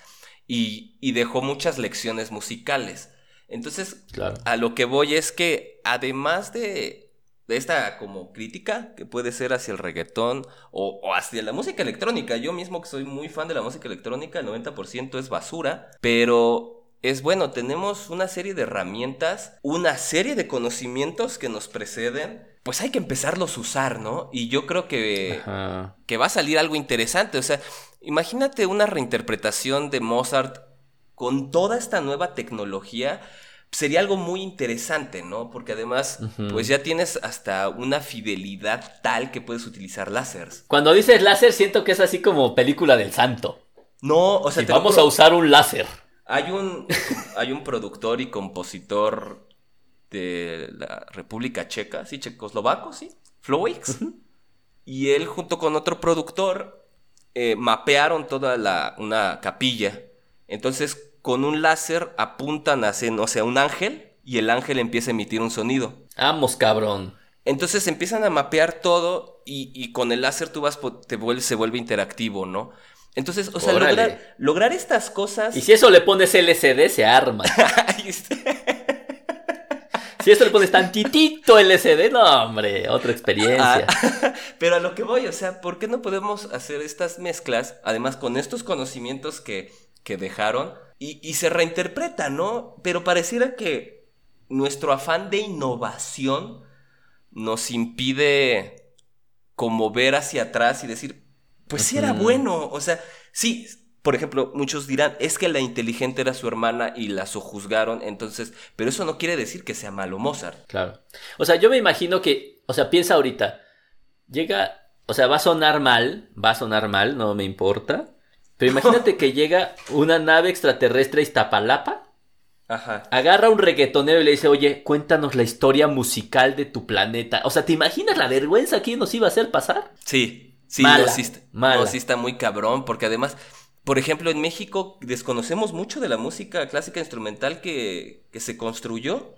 y, y dejó muchas lecciones musicales. Entonces, Claro. a lo que voy es que además de, de esta como crítica que puede ser hacia el reggaetón o, o hacia la música electrónica, yo mismo que soy muy fan de la música electrónica, el 90% es basura, pero es bueno, tenemos una serie de herramientas, una serie de conocimientos que nos preceden, pues hay que empezarlos a usar, ¿no? Y yo creo que Ajá. que va a salir algo interesante. O sea, imagínate una reinterpretación de Mozart con toda esta nueva tecnología. Sería algo muy interesante, ¿no? Porque además, pues ya tienes hasta una fidelidad tal que puedes utilizar láseres. Cuando dices láser, siento que es así como película del santo. No, o sea, Y te vamos a usar un láser. Hay un, hay un productor y compositor de la República Checa, sí, checoslovaco, sí, Flowix. Y él junto con otro productor eh, mapearon toda la, una capilla. Entonces, con un láser apuntan hacia, no sé, un ángel y el ángel empieza a emitir un sonido. Vamos, cabrón. Entonces empiezan a mapear todo y, y con el láser tú vas, te vuelve, se vuelve interactivo, ¿no? Entonces, o sea, lograr, lograr estas cosas... Y si eso le pones LCD, se arma. Está. Si esto le pones tantitito LCD, no, hombre, otra experiencia. Ah, pero a lo que voy, o sea, ¿por qué no podemos hacer estas mezclas, además con estos conocimientos que, que dejaron, y, y se reinterpreta, ¿no? Pero pareciera que nuestro afán de innovación nos impide como ver hacia atrás y decir, pues sí era bueno, o sea, sí. Por ejemplo, muchos dirán, es que la inteligente era su hermana y la sojuzgaron, entonces, pero eso no quiere decir que sea malo Mozart. Claro. O sea, yo me imagino que, o sea, piensa ahorita, llega, o sea, va a sonar mal, va a sonar mal, no me importa, pero imagínate que llega una nave extraterrestre a Iztapalapa, Ajá. agarra a un reggaetonero y le dice, oye, cuéntanos la historia musical de tu planeta. O sea, ¿te imaginas la vergüenza que nos iba a hacer pasar? Sí, sí, Mala, no, sí está, mala. no, sí está muy cabrón, porque además, por ejemplo, en México desconocemos mucho de la música clásica instrumental que, que se construyó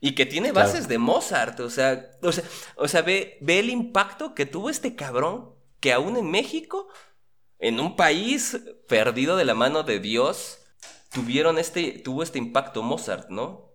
y que tiene Claro. bases de Mozart, o sea, o sea, o sea ve, ve el impacto que tuvo este cabrón, que aún en México, en un país perdido de la mano de Dios, tuvieron este, tuvo este impacto Mozart, ¿no?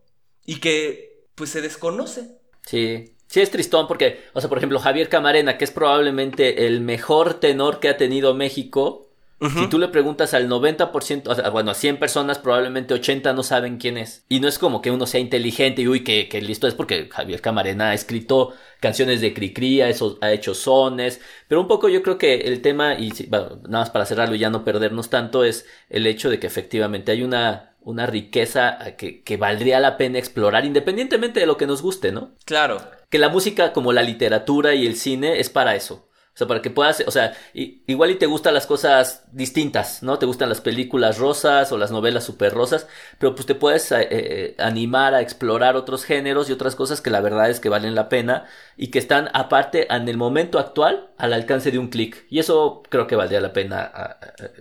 Y que, pues, se desconoce. Sí, sí es tristón porque, o sea, por ejemplo, Javier Camarena, que es probablemente el mejor tenor que ha tenido México, si tú le preguntas al 90%, o sea, bueno, a 100 personas, probablemente 80 no saben quién es. Y no es como que uno sea inteligente y uy, que, que listo es porque Javier Camarena ha escrito canciones de Cricri, ha, ha hecho sones, pero un poco yo creo que el tema, y bueno, nada más para cerrarlo y ya no perdernos tanto, es el hecho de que efectivamente hay una, una riqueza que, que valdría la pena explorar independientemente de lo que nos guste, ¿no? Claro. que la música como la literatura y el cine es para eso. O sea, para que puedas, o sea, igual y te gustan las cosas distintas, ¿no? Te gustan las películas rosas o las novelas super rosas, pero pues te puedes eh, eh, animar a explorar otros géneros y otras cosas que la verdad es que valen la pena y que están aparte en el momento actual al alcance de un clic. Y eso creo que valdría la pena a- a- a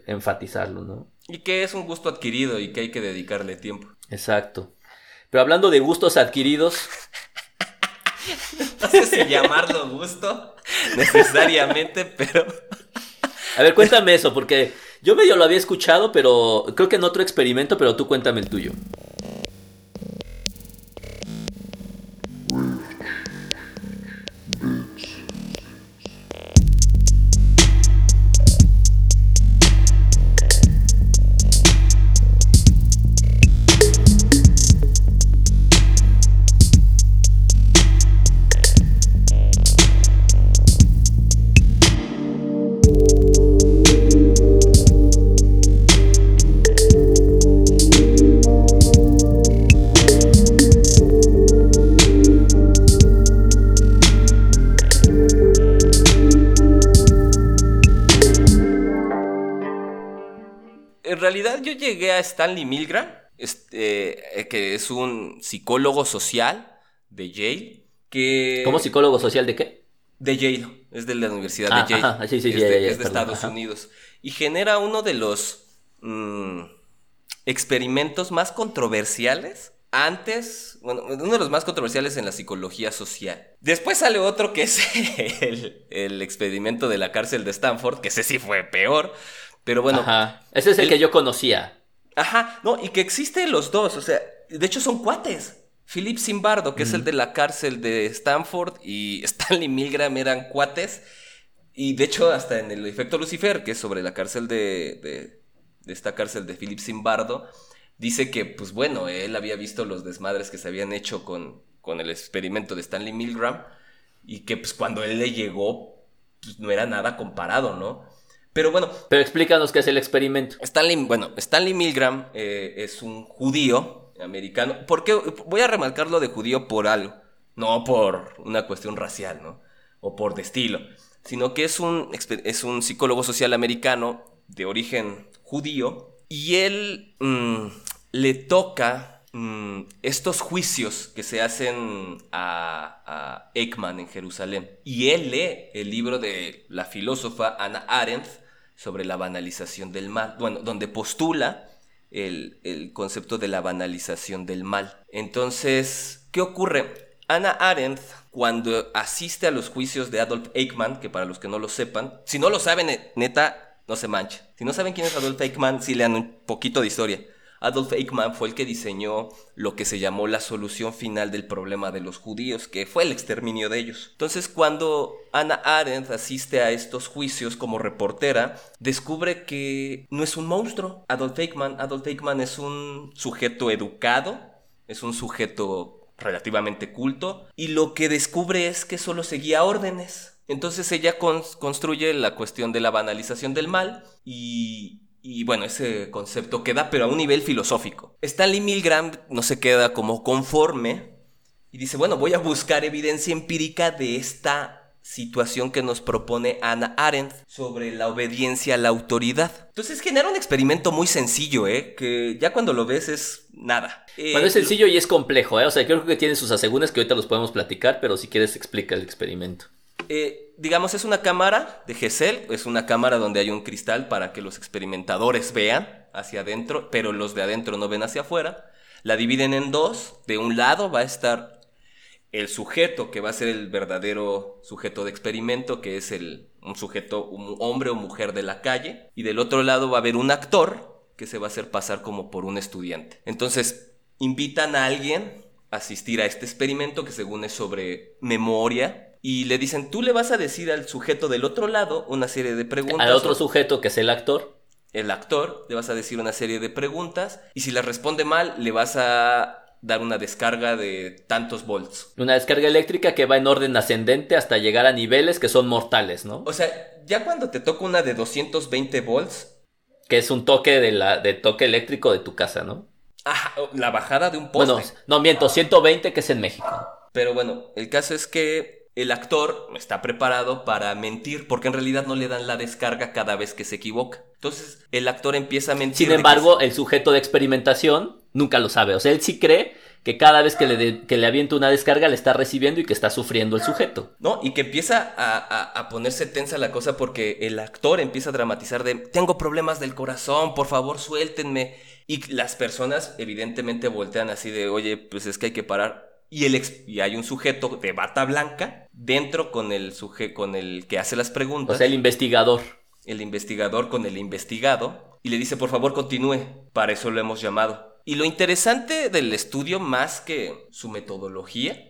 enfatizarlo, ¿no? Y que es un gusto adquirido y que hay que dedicarle tiempo. Exacto. Pero hablando de gustos adquiridos, No sé si llamarlo gusto necesariamente, pero A ver, cuéntame eso, porque yo medio lo había escuchado, pero creo que en otro experimento, pero tú cuéntame el tuyo. Stanley Milgram, este, eh, que es un psicólogo social de Yale, que... ¿Como psicólogo social de qué? De Yale, es de la Universidad Ah, de Yale. ajá, sí, sí, es de, ya, ya, es de perdón, Estados ajá. Unidos. Y genera uno de los mm, experimentos más controversiales antes, bueno, uno de los más controversiales en la psicología social. Después sale otro que es el, experimento de la cárcel de Stanford, que ese sí fue peor, pero bueno. Ajá, ese es el, que yo conocía. Ajá, no, y que existen los dos, o sea, de hecho son cuates. Philip Zimbardo, que es el de la cárcel de Stanford, y Stanley Milgram eran cuates. Y de hecho, hasta en el efecto Lucifer, que es sobre la cárcel de, de, de esta cárcel de Philip Zimbardo, dice que, pues bueno, él había visto los desmadres que se habían hecho con, con el experimento de Stanley Milgram y que pues cuando él le llegó, pues no era nada comparado, ¿no? Pero bueno. Pero explícanos qué es el experimento. Stanley, bueno, Stanley Milgram eh, es un judío americano. Porque voy a remarcarlo de judío por algo, no por una cuestión racial, ¿no? O por de estilo, sino que es un, es un psicólogo social americano de origen judío y él mm, le toca mm, estos juicios que se hacen a, a, en Jerusalén. Y él lee el libro de la filósofa Anna Arendt sobre la banalización del mal, bueno, donde postula el, el concepto de la banalización del mal. Entonces, ¿qué ocurre? Anna Arendt, cuando asiste a los juicios de Adolf Eichmann, que para los que no lo sepan, si no lo saben, neta, no se mancha. Si no saben quién es Adolf Eichmann, sí lean un poquito de historia. Adolf Eichmann fue el que diseñó lo que se llamó la solución final del problema de los judíos, que fue el exterminio de ellos. Entonces, cuando Anna Arendt asiste a estos juicios como reportera, descubre que no es un monstruo. Adolf Eichmann, Adolf Eichmann es un sujeto educado, es un sujeto relativamente culto, y lo que descubre es que solo seguía órdenes. Entonces ella construye la cuestión de la banalización del mal y y bueno, ese concepto queda, pero a un nivel filosófico. Stanley Milgram no se queda como conforme y dice, bueno, voy a buscar evidencia empírica de esta situación que nos propone Anna Arendt sobre la obediencia a la autoridad. Entonces genera un experimento muy sencillo, ¿eh? Que ya cuando lo ves es nada. Eh, bueno, es sencillo y es complejo, ¿eh? O sea, creo que tiene sus asegúnes que ahorita los podemos platicar, pero si quieres explica el experimento. Eh, digamos, es una cámara de Gesell, es una cámara donde hay un cristal para que los experimentadores vean hacia adentro, pero los de adentro no ven hacia afuera. La dividen en dos. De un lado va a estar el sujeto, que va a ser el verdadero sujeto de experimento, que es el, un sujeto, un hombre o mujer de la calle. Y del otro lado va a haber un actor que se va a hacer pasar como por un estudiante. Entonces, invitan a alguien a asistir a este experimento que según es sobre memoria y le dicen, tú le vas a decir al sujeto del otro lado una serie de preguntas. Al otro sujeto que es el actor. El actor, le vas a decir una serie de preguntas y si las responde mal, le vas a dar una descarga de tantos volts. Una descarga eléctrica que va en orden ascendente hasta llegar a niveles que son mortales, ¿no? O sea, ya cuando te toca una de 220 volts... Que es un toque de, la, de toque eléctrico de tu casa, ¿no? Ajá, la bajada de un poste. Bueno, no miento, 120 que es en México. Pero bueno, el caso es que el actor está preparado para mentir porque en realidad no le dan la descarga cada vez que se equivoca. Entonces el actor empieza a mentir. Sin embargo, el sujeto de experimentación nunca lo sabe. O sea, él sí cree que cada vez que le, que le avienta una descarga le está recibiendo y que está sufriendo el sujeto. No, y que empieza a, a, ponerse tensa la cosa porque el actor empieza a dramatizar de tengo problemas del corazón, por favor suéltenme. Y las personas evidentemente voltean así de, oye, pues es que hay que parar y, el y hay un sujeto de bata blanca dentro con el, suje con el que hace las preguntas. O sea, el investigador. El investigador con el investigado. Y le dice, por favor, continúe. Para eso lo hemos llamado. Y lo interesante del estudio, más que su metodología,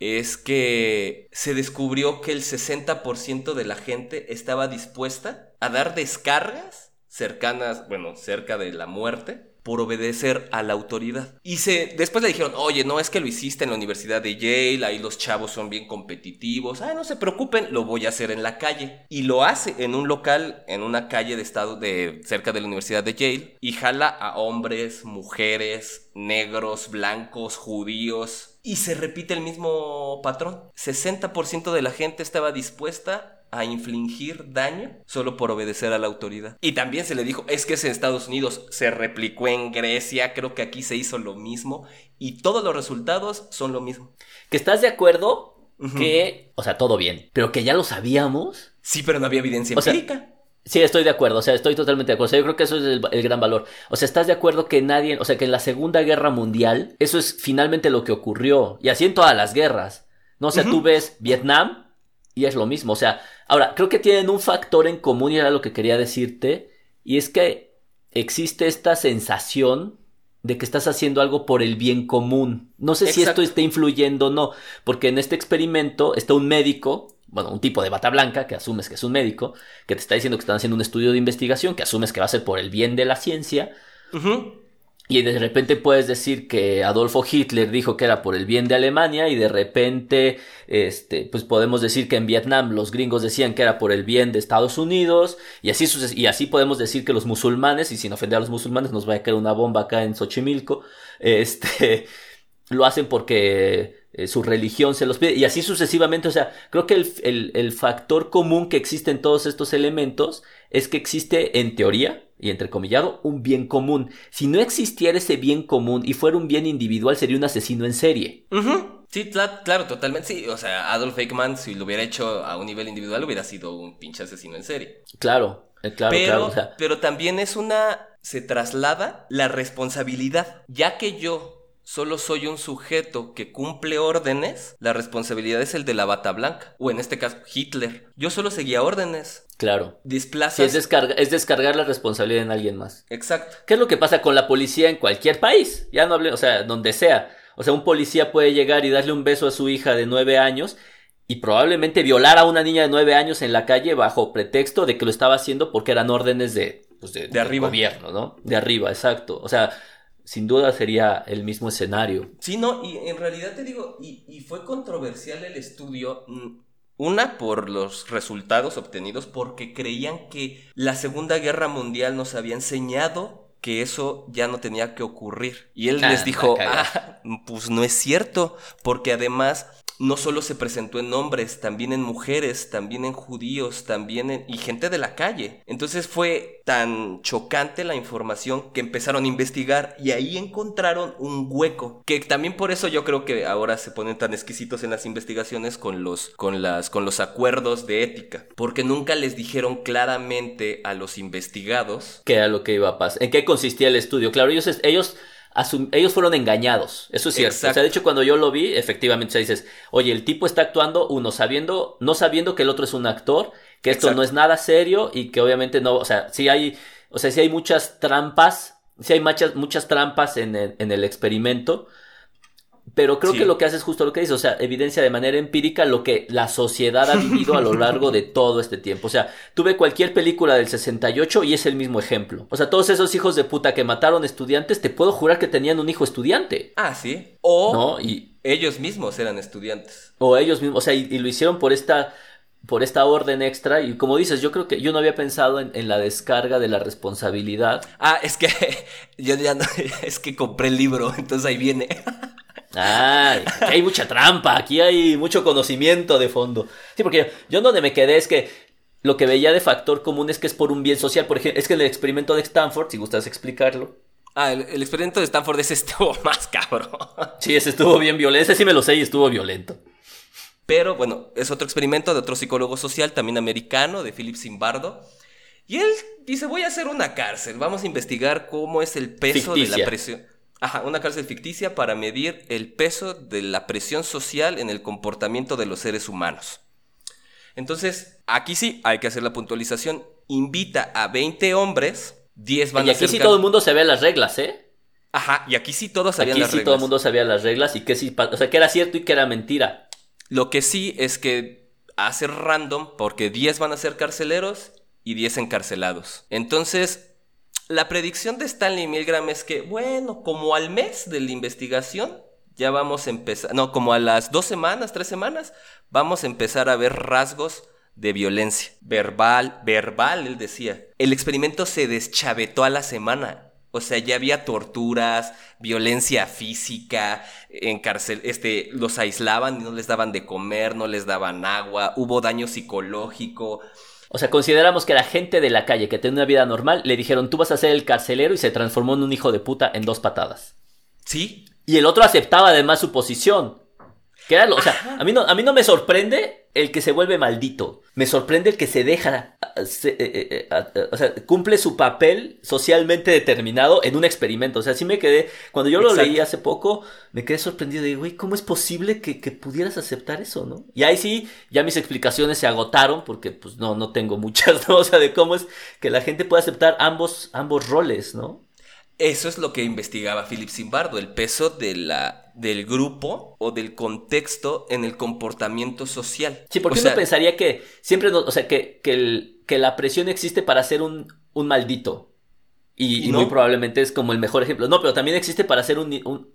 es que se descubrió que el 60% de la gente estaba dispuesta a dar descargas cercanas, bueno, cerca de la muerte, por obedecer a la autoridad. Y se, después le dijeron, oye, no es que lo hiciste en la Universidad de Yale, ahí los chavos son bien competitivos, ah, no se preocupen, lo voy a hacer en la calle. Y lo hace en un local, en una calle de estado de cerca de la Universidad de Yale, y jala a hombres, mujeres, negros, blancos, judíos, y se repite el mismo patrón. 60% de la gente estaba dispuesta a infligir daño solo por obedecer a la autoridad. Y también se le dijo, es que es en Estados Unidos, se replicó en Grecia, creo que aquí se hizo lo mismo y todos los resultados son lo mismo. ¿Que estás de acuerdo? Que, o sea, todo bien, pero que ya lo sabíamos. Sí, pero no había evidencia empírica. Sí, estoy de acuerdo, o sea, estoy totalmente de acuerdo. O sea, yo creo que eso es el, el, gran valor. O sea, ¿estás de acuerdo que nadie, o sea, que en la Segunda Guerra Mundial, eso es finalmente lo que ocurrió? Y así en todas las guerras. ¿No? O sea, uh -huh. tú ves Vietnam y es lo mismo. O sea, ahora, creo que tienen un factor en común y era lo que quería decirte. Y es que existe esta sensación de que estás haciendo algo por el bien común. No sé Exacto. si esto está influyendo o no, porque en este experimento está un médico, bueno, un tipo de bata blanca, que asumes que es un médico, que te está diciendo que están haciendo un estudio de investigación, que asumes que va a ser por el bien de la ciencia. Uh -huh. Y de repente puedes decir que Adolfo Hitler dijo que era por el bien de Alemania y de repente, este, pues podemos decir que en Vietnam los gringos decían que era por el bien de Estados Unidos y así, y así podemos decir que los musulmanes, y sin ofender a los musulmanes, nos va a caer una bomba acá en Xochimilco, este, lo hacen porque eh, su religión se los pide y así sucesivamente, o sea, creo que el, el, el factor común que existe en todos estos elementos es que existe en teoría, y entrecomillado, un bien común. Si no existiera ese bien común y fuera un bien individual, sería un asesino en serie. Uh -huh. Sí, claro, totalmente. Sí, o sea, Adolf Eichmann, si lo hubiera hecho a un nivel individual, hubiera sido un pinche asesino en serie. Claro, eh, claro, pero, claro. O sea, pero también es una. Se traslada la responsabilidad. Ya que yo solo soy un sujeto que cumple órdenes, la responsabilidad es el de la bata blanca. O en este caso, Hitler. Yo solo seguía órdenes. Claro. Desplazas. Sí, es, descarga, es descargar la responsabilidad en alguien más. Exacto. ¿Qué es lo que pasa con la policía en cualquier país? Ya no hablé, o sea, donde sea. O sea, un policía puede llegar y darle un beso a su hija de nueve años y probablemente violar a una niña de nueve años en la calle bajo pretexto de que lo estaba haciendo porque eran órdenes de, pues de, de arriba. gobierno, ¿no? De arriba, exacto. O sea, sin duda sería el mismo escenario. Sí, no, y en realidad te digo, y, y fue controversial el estudio. Mm, una por los resultados obtenidos, porque creían que la Segunda Guerra Mundial nos había enseñado que eso ya no tenía que ocurrir. Y él ah, les dijo, ah, pues no es cierto, porque además no solo se presentó en hombres, también en mujeres, también en judíos, también en... y gente de la calle. Entonces fue tan chocante la información que empezaron a investigar y ahí encontraron un hueco. Que también por eso yo creo que ahora se ponen tan exquisitos en las investigaciones con los, con las, con los acuerdos de ética. Porque nunca les dijeron claramente a los investigados... ¿Qué era lo que iba a pasar? ¿En qué consistía el estudio? Claro, ellos... ellos ellos fueron engañados, eso es cierto. Exacto. O sea, de hecho, cuando yo lo vi, efectivamente, o sea, dices, oye, el tipo está actuando, uno, sabiendo, no sabiendo que el otro es un actor, que esto Exacto. no es nada serio y que obviamente no, o sea, sí hay, o sea, sí hay muchas trampas, sí hay muchas, muchas trampas en el, en el experimento, pero creo sí. que lo que hace es justo lo que dice, o sea, evidencia de manera empírica lo que la sociedad ha vivido a lo largo de todo este tiempo. O sea, tuve cualquier película del 68 y es el mismo ejemplo. O sea, todos esos hijos de puta que mataron estudiantes, te puedo jurar que tenían un hijo estudiante. Ah, sí. O ¿no? y, ellos mismos eran estudiantes. O ellos mismos, o sea, y, y lo hicieron por esta por esta orden extra y como dices, yo creo que yo no había pensado en, en, la descarga de la responsabilidad. Ah, es que yo ya no, es que compré el libro, entonces ahí viene. Ah, aquí hay mucha trampa, aquí hay mucho conocimiento de fondo. Sí, porque yo donde me quedé es que lo que veía de factor común es que es por un bien social. Por ejemplo, es que el experimento de Stanford, si gustas explicarlo. Ah, el, el experimento de Stanford ese estuvo más cabrón. Sí, ese estuvo bien violento. Ese sí me lo sé y estuvo violento. Pero bueno, es otro experimento de otro psicólogo social, también americano, de Philip Zimbardo. Y él dice, voy a hacer una cárcel, vamos a investigar cómo es el peso Ficticia. de la presión. Ajá, una cárcel ficticia para medir el peso de la presión social en el comportamiento de los seres humanos. Entonces, aquí sí hay que hacer la puntualización. Invita a 20 hombres, 10 van y a ser... Y aquí sí todo el mundo sabía las reglas, ¿eh? Ajá, y aquí sí todos sabían aquí las sí reglas. todo el mundo sabía las reglas y que sí, o sea, que era cierto y que era mentira. Lo que sí es que hace random porque 10 van a ser carceleros y 10 encarcelados. Entonces, la predicción de Stanley Milgram es que, bueno, como al mes de la investigación, ya vamos a empezar, no, como a las dos semanas, tres semanas, vamos a empezar a ver rasgos de violencia. Verbal, verbal, él decía. El experimento se deschavetó a la semana. O sea, ya había torturas, violencia física, en cárcel, este, los aislaban y no les daban de comer, no les daban agua, hubo daño psicológico. O sea, consideramos que la gente de la calle que tenía una vida normal le dijeron tú vas a ser el carcelero y se transformó en un hijo de puta en dos patadas. Sí. Y el otro aceptaba además su posición. Que era lo, o sea, a mí, no, a mí no me sorprende el que se vuelve maldito. Me sorprende el que se deja, eh, eh, eh, o sea, cumple su papel socialmente determinado en un experimento. O sea, sí me quedé, cuando yo lo leí hace poco, me quedé sorprendido de, güey, ¿cómo es posible que, pudieras aceptar eso, no? Y ahí sí, ya mis explicaciones se agotaron porque pues no, no tengo muchas, ¿no? O sea, de cómo es que la gente puede aceptar ambos, ambos roles, ¿no? Eso es lo que investigaba Philip Zimbardo, el peso de la, del grupo o del contexto en el comportamiento social. Sí, porque uno pensaría que siempre, o sea, que, que, la presión existe para ser un, maldito. Y, muy probablemente es como el mejor ejemplo. No, pero también existe para ser un,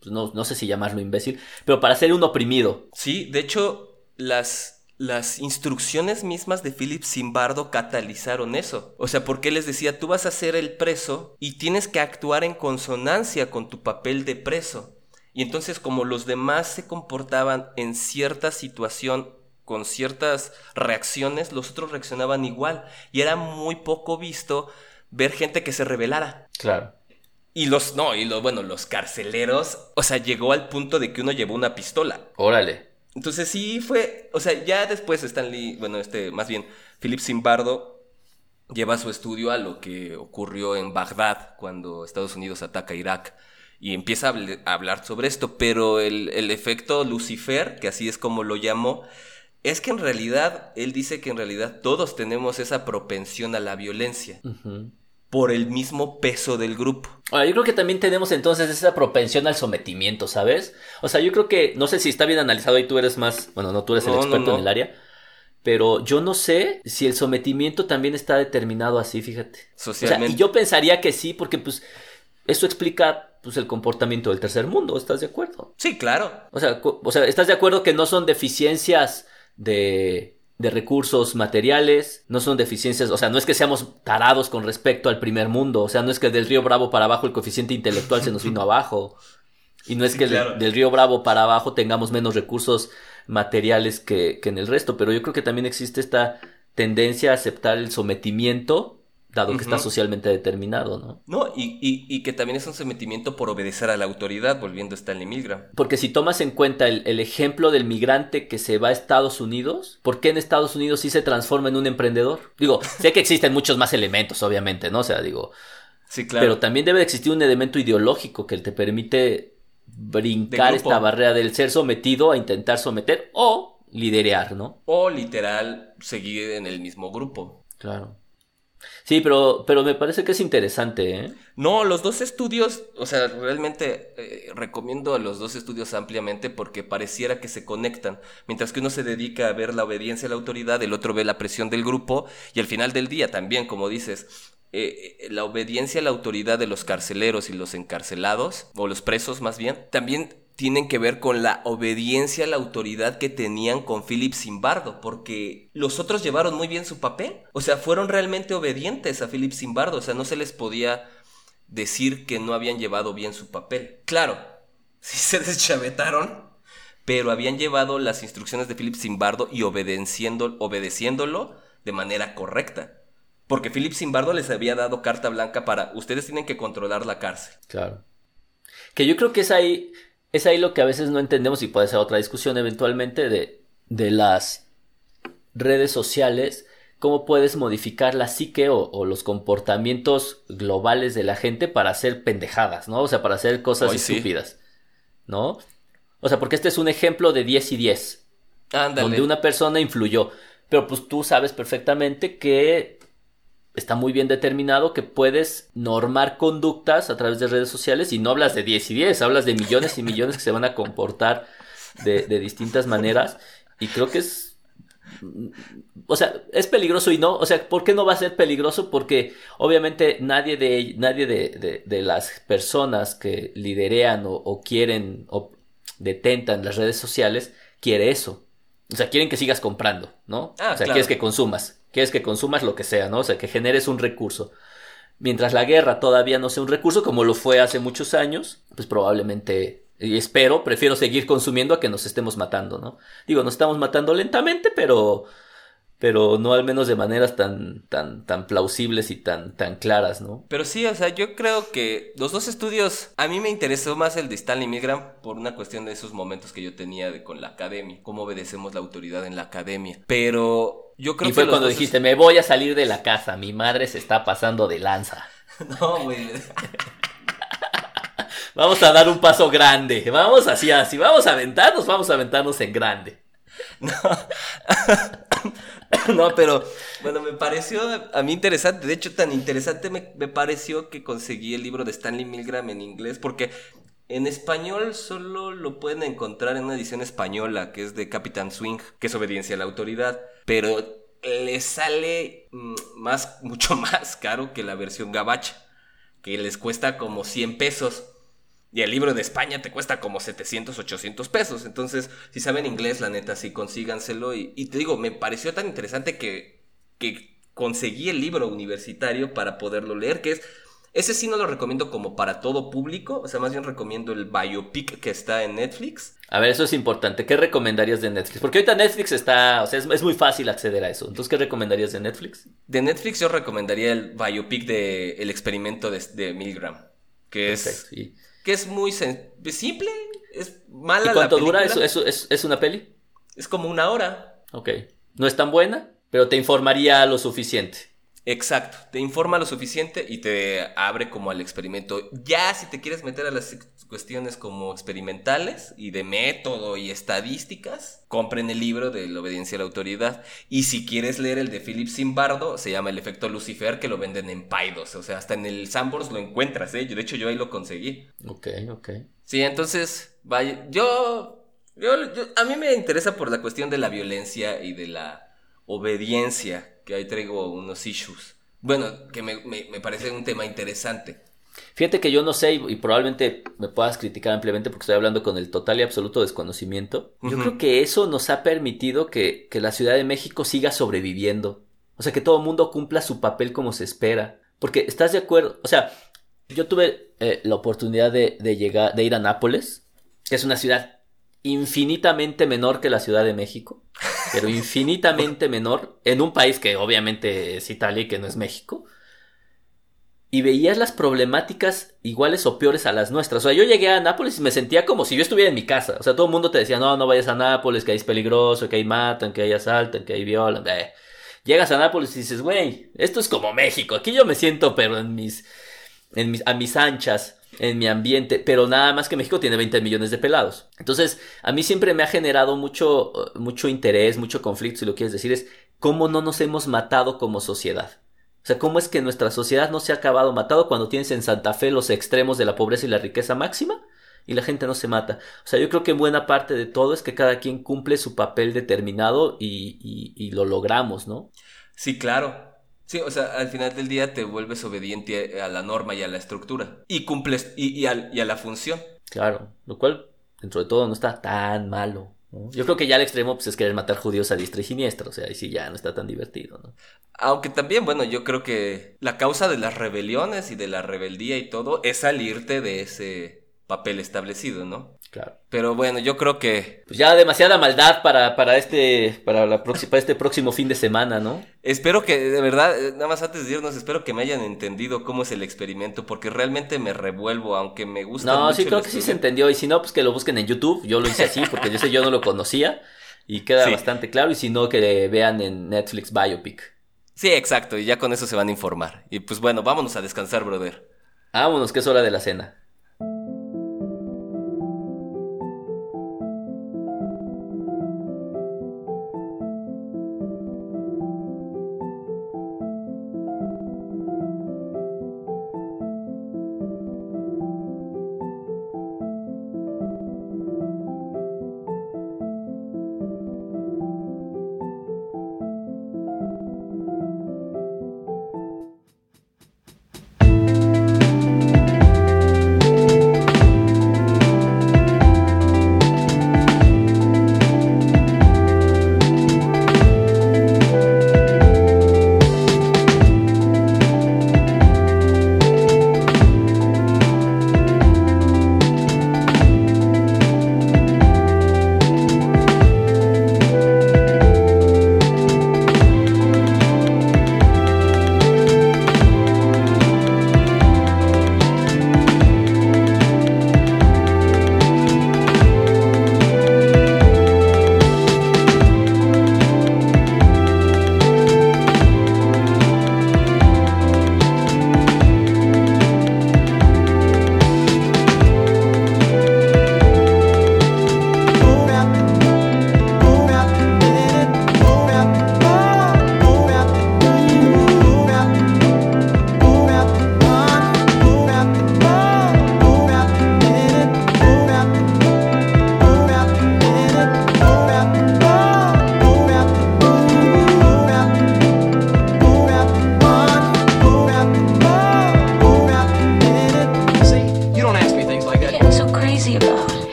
pues no, no sé si llamarlo imbécil, pero para ser un oprimido. Sí, de hecho, las las instrucciones mismas de Philip Zimbardo catalizaron eso. O sea, porque él les decía, tú vas a ser el preso y tienes que actuar en consonancia con tu papel de preso. Y entonces como los demás se comportaban en cierta situación con ciertas reacciones, los otros reaccionaban igual. Y era muy poco visto ver gente que se rebelara. Claro. Y los, no, y los, bueno, los carceleros, o sea, llegó al punto de que uno llevó una pistola. Órale. Entonces sí fue, o sea, ya después Stanley, bueno, este, más bien, Philip Zimbardo lleva su estudio a lo que ocurrió en Bagdad cuando Estados Unidos ataca a Irak y empieza a, hablar sobre esto, pero el, efecto Lucifer, que así es como lo llamó, es que en realidad, él dice que en realidad todos tenemos esa propensión a la violencia por el mismo peso del grupo. Ahora, yo creo que también tenemos entonces esa propensión al sometimiento, ¿sabes? O sea, yo creo que, no sé si está bien analizado y tú eres más, bueno, no, tú eres el experto en el área, pero yo no sé si el sometimiento también está determinado así, fíjate. Socialmente. y yo pensaría que sí, porque pues eso explica pues el comportamiento del tercer mundo, ¿estás de acuerdo? Sí, claro. O sea, o sea, ¿estás de acuerdo que no son deficiencias de de recursos materiales, no son deficiencias, o sea, no es que seamos tarados con respecto al primer mundo, o sea, no es que del río Bravo para abajo el coeficiente intelectual se nos vino abajo, y no es que del río Bravo para abajo tengamos menos recursos materiales que, que en el resto, pero yo creo que también existe esta tendencia a aceptar el sometimiento dado que está socialmente determinado, ¿no? No, y, que también es un sometimiento por obedecer a la autoridad, volviendo a Stanley Milgram. Porque si tomas en cuenta el, ejemplo del migrante que se va a Estados Unidos, ¿por qué en Estados Unidos sí se transforma en un emprendedor? Digo, sé que existen muchos más elementos, obviamente, ¿no? O sea, digo... Sí, claro. Pero también debe existir un elemento ideológico que te permite brincar esta barrera del ser sometido a intentar someter o liderear, ¿no? O literal seguir en el mismo grupo. Claro. Sí, pero, pero me parece que es interesante, ¿eh? No, los dos estudios, o sea, realmente eh, recomiendo a los dos estudios ampliamente porque pareciera que se conectan. Mientras que uno se dedica a ver la obediencia a la autoridad, el otro ve la presión del grupo y al final del día también, como dices, eh, eh, la obediencia a la autoridad de los carceleros y los encarcelados, o los presos más bien, también tienen que ver con la obediencia a la autoridad que tenían con Philip Zimbardo, porque los otros llevaron muy bien su papel, o sea, fueron realmente obedientes a Philip Zimbardo, o sea, no se les podía decir que no habían llevado bien su papel. Claro, sí se deschavetaron, pero habían llevado las instrucciones de Philip Zimbardo y obedeciendo, obedeciéndolo de manera correcta. Porque Philip Zimbardo les había dado carta blanca para ustedes tienen que controlar la cárcel. Claro. Que yo creo que es ahí, es ahí lo que a veces no entendemos y puede ser otra discusión eventualmente de, de las redes sociales, cómo puedes modificar la psique o, los comportamientos globales de la gente para hacer pendejadas, ¿no? O sea, para hacer cosas estúpidas, ¿no? O sea, porque este es un ejemplo de 10 y 10. Ándale. Donde una persona influyó. Pero pues tú sabes perfectamente que está muy bien determinado que puedes normar conductas a través de redes sociales y no hablas de 10 y 10, hablas de millones y millones que se van a comportar de, distintas maneras y creo que es... O sea, es peligroso y no, o sea, ¿por qué no va a ser peligroso? Porque obviamente nadie de, nadie de, las personas que liderean o, quieren o detentan las redes sociales quiere eso. O sea, quieren que sigas comprando, ¿no? Ah, o sea, quieres que consumas. Quieres que consumas lo que sea, ¿no? O sea, que generes un recurso. Mientras la guerra todavía no sea un recurso, como lo fue hace muchos años, pues probablemente, y espero, prefiero seguir consumiendo a que nos estemos matando, ¿no? Digo, nos estamos matando lentamente, pero, pero no al menos de maneras tan, tan, tan plausibles y tan, tan claras, ¿no? Pero sí, o sea, yo creo que los dos estudios, a mí me interesó más el de Stanley Milgram por una cuestión de esos momentos que yo tenía de, con la academia, cómo obedecemos la autoridad en la academia. Pero yo creo y fue que cuando dijiste, me voy a salir de la casa, mi madre se está pasando de lanza. no, güey. vamos a dar un paso grande, vamos así, así, vamos a aventarnos, vamos a aventarnos en grande. No. no, pero bueno, me pareció a mí interesante. De hecho, tan interesante me, me, pareció que conseguí el libro de Stanley Milgram en inglés, porque en español solo lo pueden encontrar en una edición española, que es de Capitán Swing, que es obediencia a la autoridad. Pero le sale mm, más, mucho más caro que la versión gabacha, que les cuesta como 100 pesos. Y el libro de España te cuesta como 700, 800 pesos. Entonces, si saben inglés, la neta, sí, consíganselo. Y, y te digo, me pareció tan interesante que, que conseguí el libro universitario para poderlo leer, que es... Ese sí no lo recomiendo como para todo público, o sea, más bien recomiendo el biopic que está en Netflix. A ver, eso es importante. ¿Qué recomendarías de Netflix? Porque ahorita Netflix está, o sea, es, es, muy fácil acceder a eso. Entonces, ¿qué recomendarías de Netflix? De Netflix yo recomendaría el biopic de El experimento de, de Milgram, que Perfecto, es... Sí que es muy simple, es mala. ¿Y cuánto dura? ¿Eso, eso, es, ¿Es una peli? Es como una hora. Ok. No es tan buena, pero te informaría lo suficiente. Exacto, te informa lo suficiente y te abre como al experimento. Ya si te quieres meter a las cuestiones como experimentales y de método y estadísticas, compren el libro de la obediencia a la autoridad. Y si quieres leer el de Philip Zimbardo, se llama El efecto Lucifer, que lo venden en Paidos. O sea, hasta en el Sambors lo encuentras, ¿eh? De hecho, yo ahí lo conseguí. Ok, ok. Sí, entonces, vaya, yo, yo, yo a mí me interesa por la cuestión de la violencia y de la obediencia que ahí traigo unos issues. Bueno, que me, me, parece un tema interesante. Fíjate que yo no sé y, probablemente me puedas criticar ampliamente porque estoy hablando con el total y absoluto desconocimiento. Yo creo que eso nos ha permitido que, que, la Ciudad de México siga sobreviviendo. O sea, que todo el mundo cumpla su papel como se espera. Porque estás de acuerdo, o sea, yo tuve eh, la oportunidad de, de, llegar, de ir a Nápoles, que es una ciudad infinitamente menor que la Ciudad de México pero infinitamente menor, en un país que obviamente es Italia y que no es México. Y veías las problemáticas iguales o peores a las nuestras. O sea, yo llegué a Nápoles y me sentía como si yo estuviera en mi casa. O sea, todo el mundo te decía, no, no vayas a Nápoles, que ahí es peligroso, que ahí matan, que ahí asaltan, que ahí violan. Eh. Llegas a Nápoles y dices, güey, esto es como México. Aquí yo me siento, pero en mis, en mis, a mis anchas en mi ambiente, pero nada más que México tiene 20 millones de pelados. Entonces, a mí siempre me ha generado mucho, mucho interés, mucho conflicto, si lo quieres decir, es cómo no nos hemos matado como sociedad. O sea, cómo es que nuestra sociedad no se ha acabado matado cuando tienes en Santa Fe los extremos de la pobreza y la riqueza máxima y la gente no se mata. O sea, yo creo que buena parte de todo es que cada quien cumple su papel determinado y, y, y lo logramos, ¿no? Sí, claro. Sí, o sea, al final del día te vuelves obediente a la norma y a la estructura. Y cumples, y, y, a, la función. Claro, lo cual, dentro de todo, no está tan malo. Yo creo que ya al extremo pues, es querer matar judíos a diestra y siniestra, o sea, ahí sí ya no está tan divertido, ¿no? Aunque también, bueno, yo creo que la causa de las rebeliones y de la rebeldía y todo es salirte de ese papel establecido, ¿no? Claro. Pero bueno, yo creo que. Pues ya demasiada maldad para, para este. Para, la para este próximo fin de semana, ¿no? Espero que, de verdad, eh, nada más antes de irnos, espero que me hayan entendido cómo es el experimento, porque realmente me revuelvo, aunque me gusta. No, sí, creo que sí se entendió. Y si no, pues que lo busquen en YouTube. Yo lo hice así, porque yo sé, yo no lo conocía. Y queda bastante claro. Y si no, que vean en Netflix Biopic. Sí, exacto. Y ya con eso se van a informar. Y pues bueno, vámonos a descansar, brother. Vámonos, que es hora de la cena.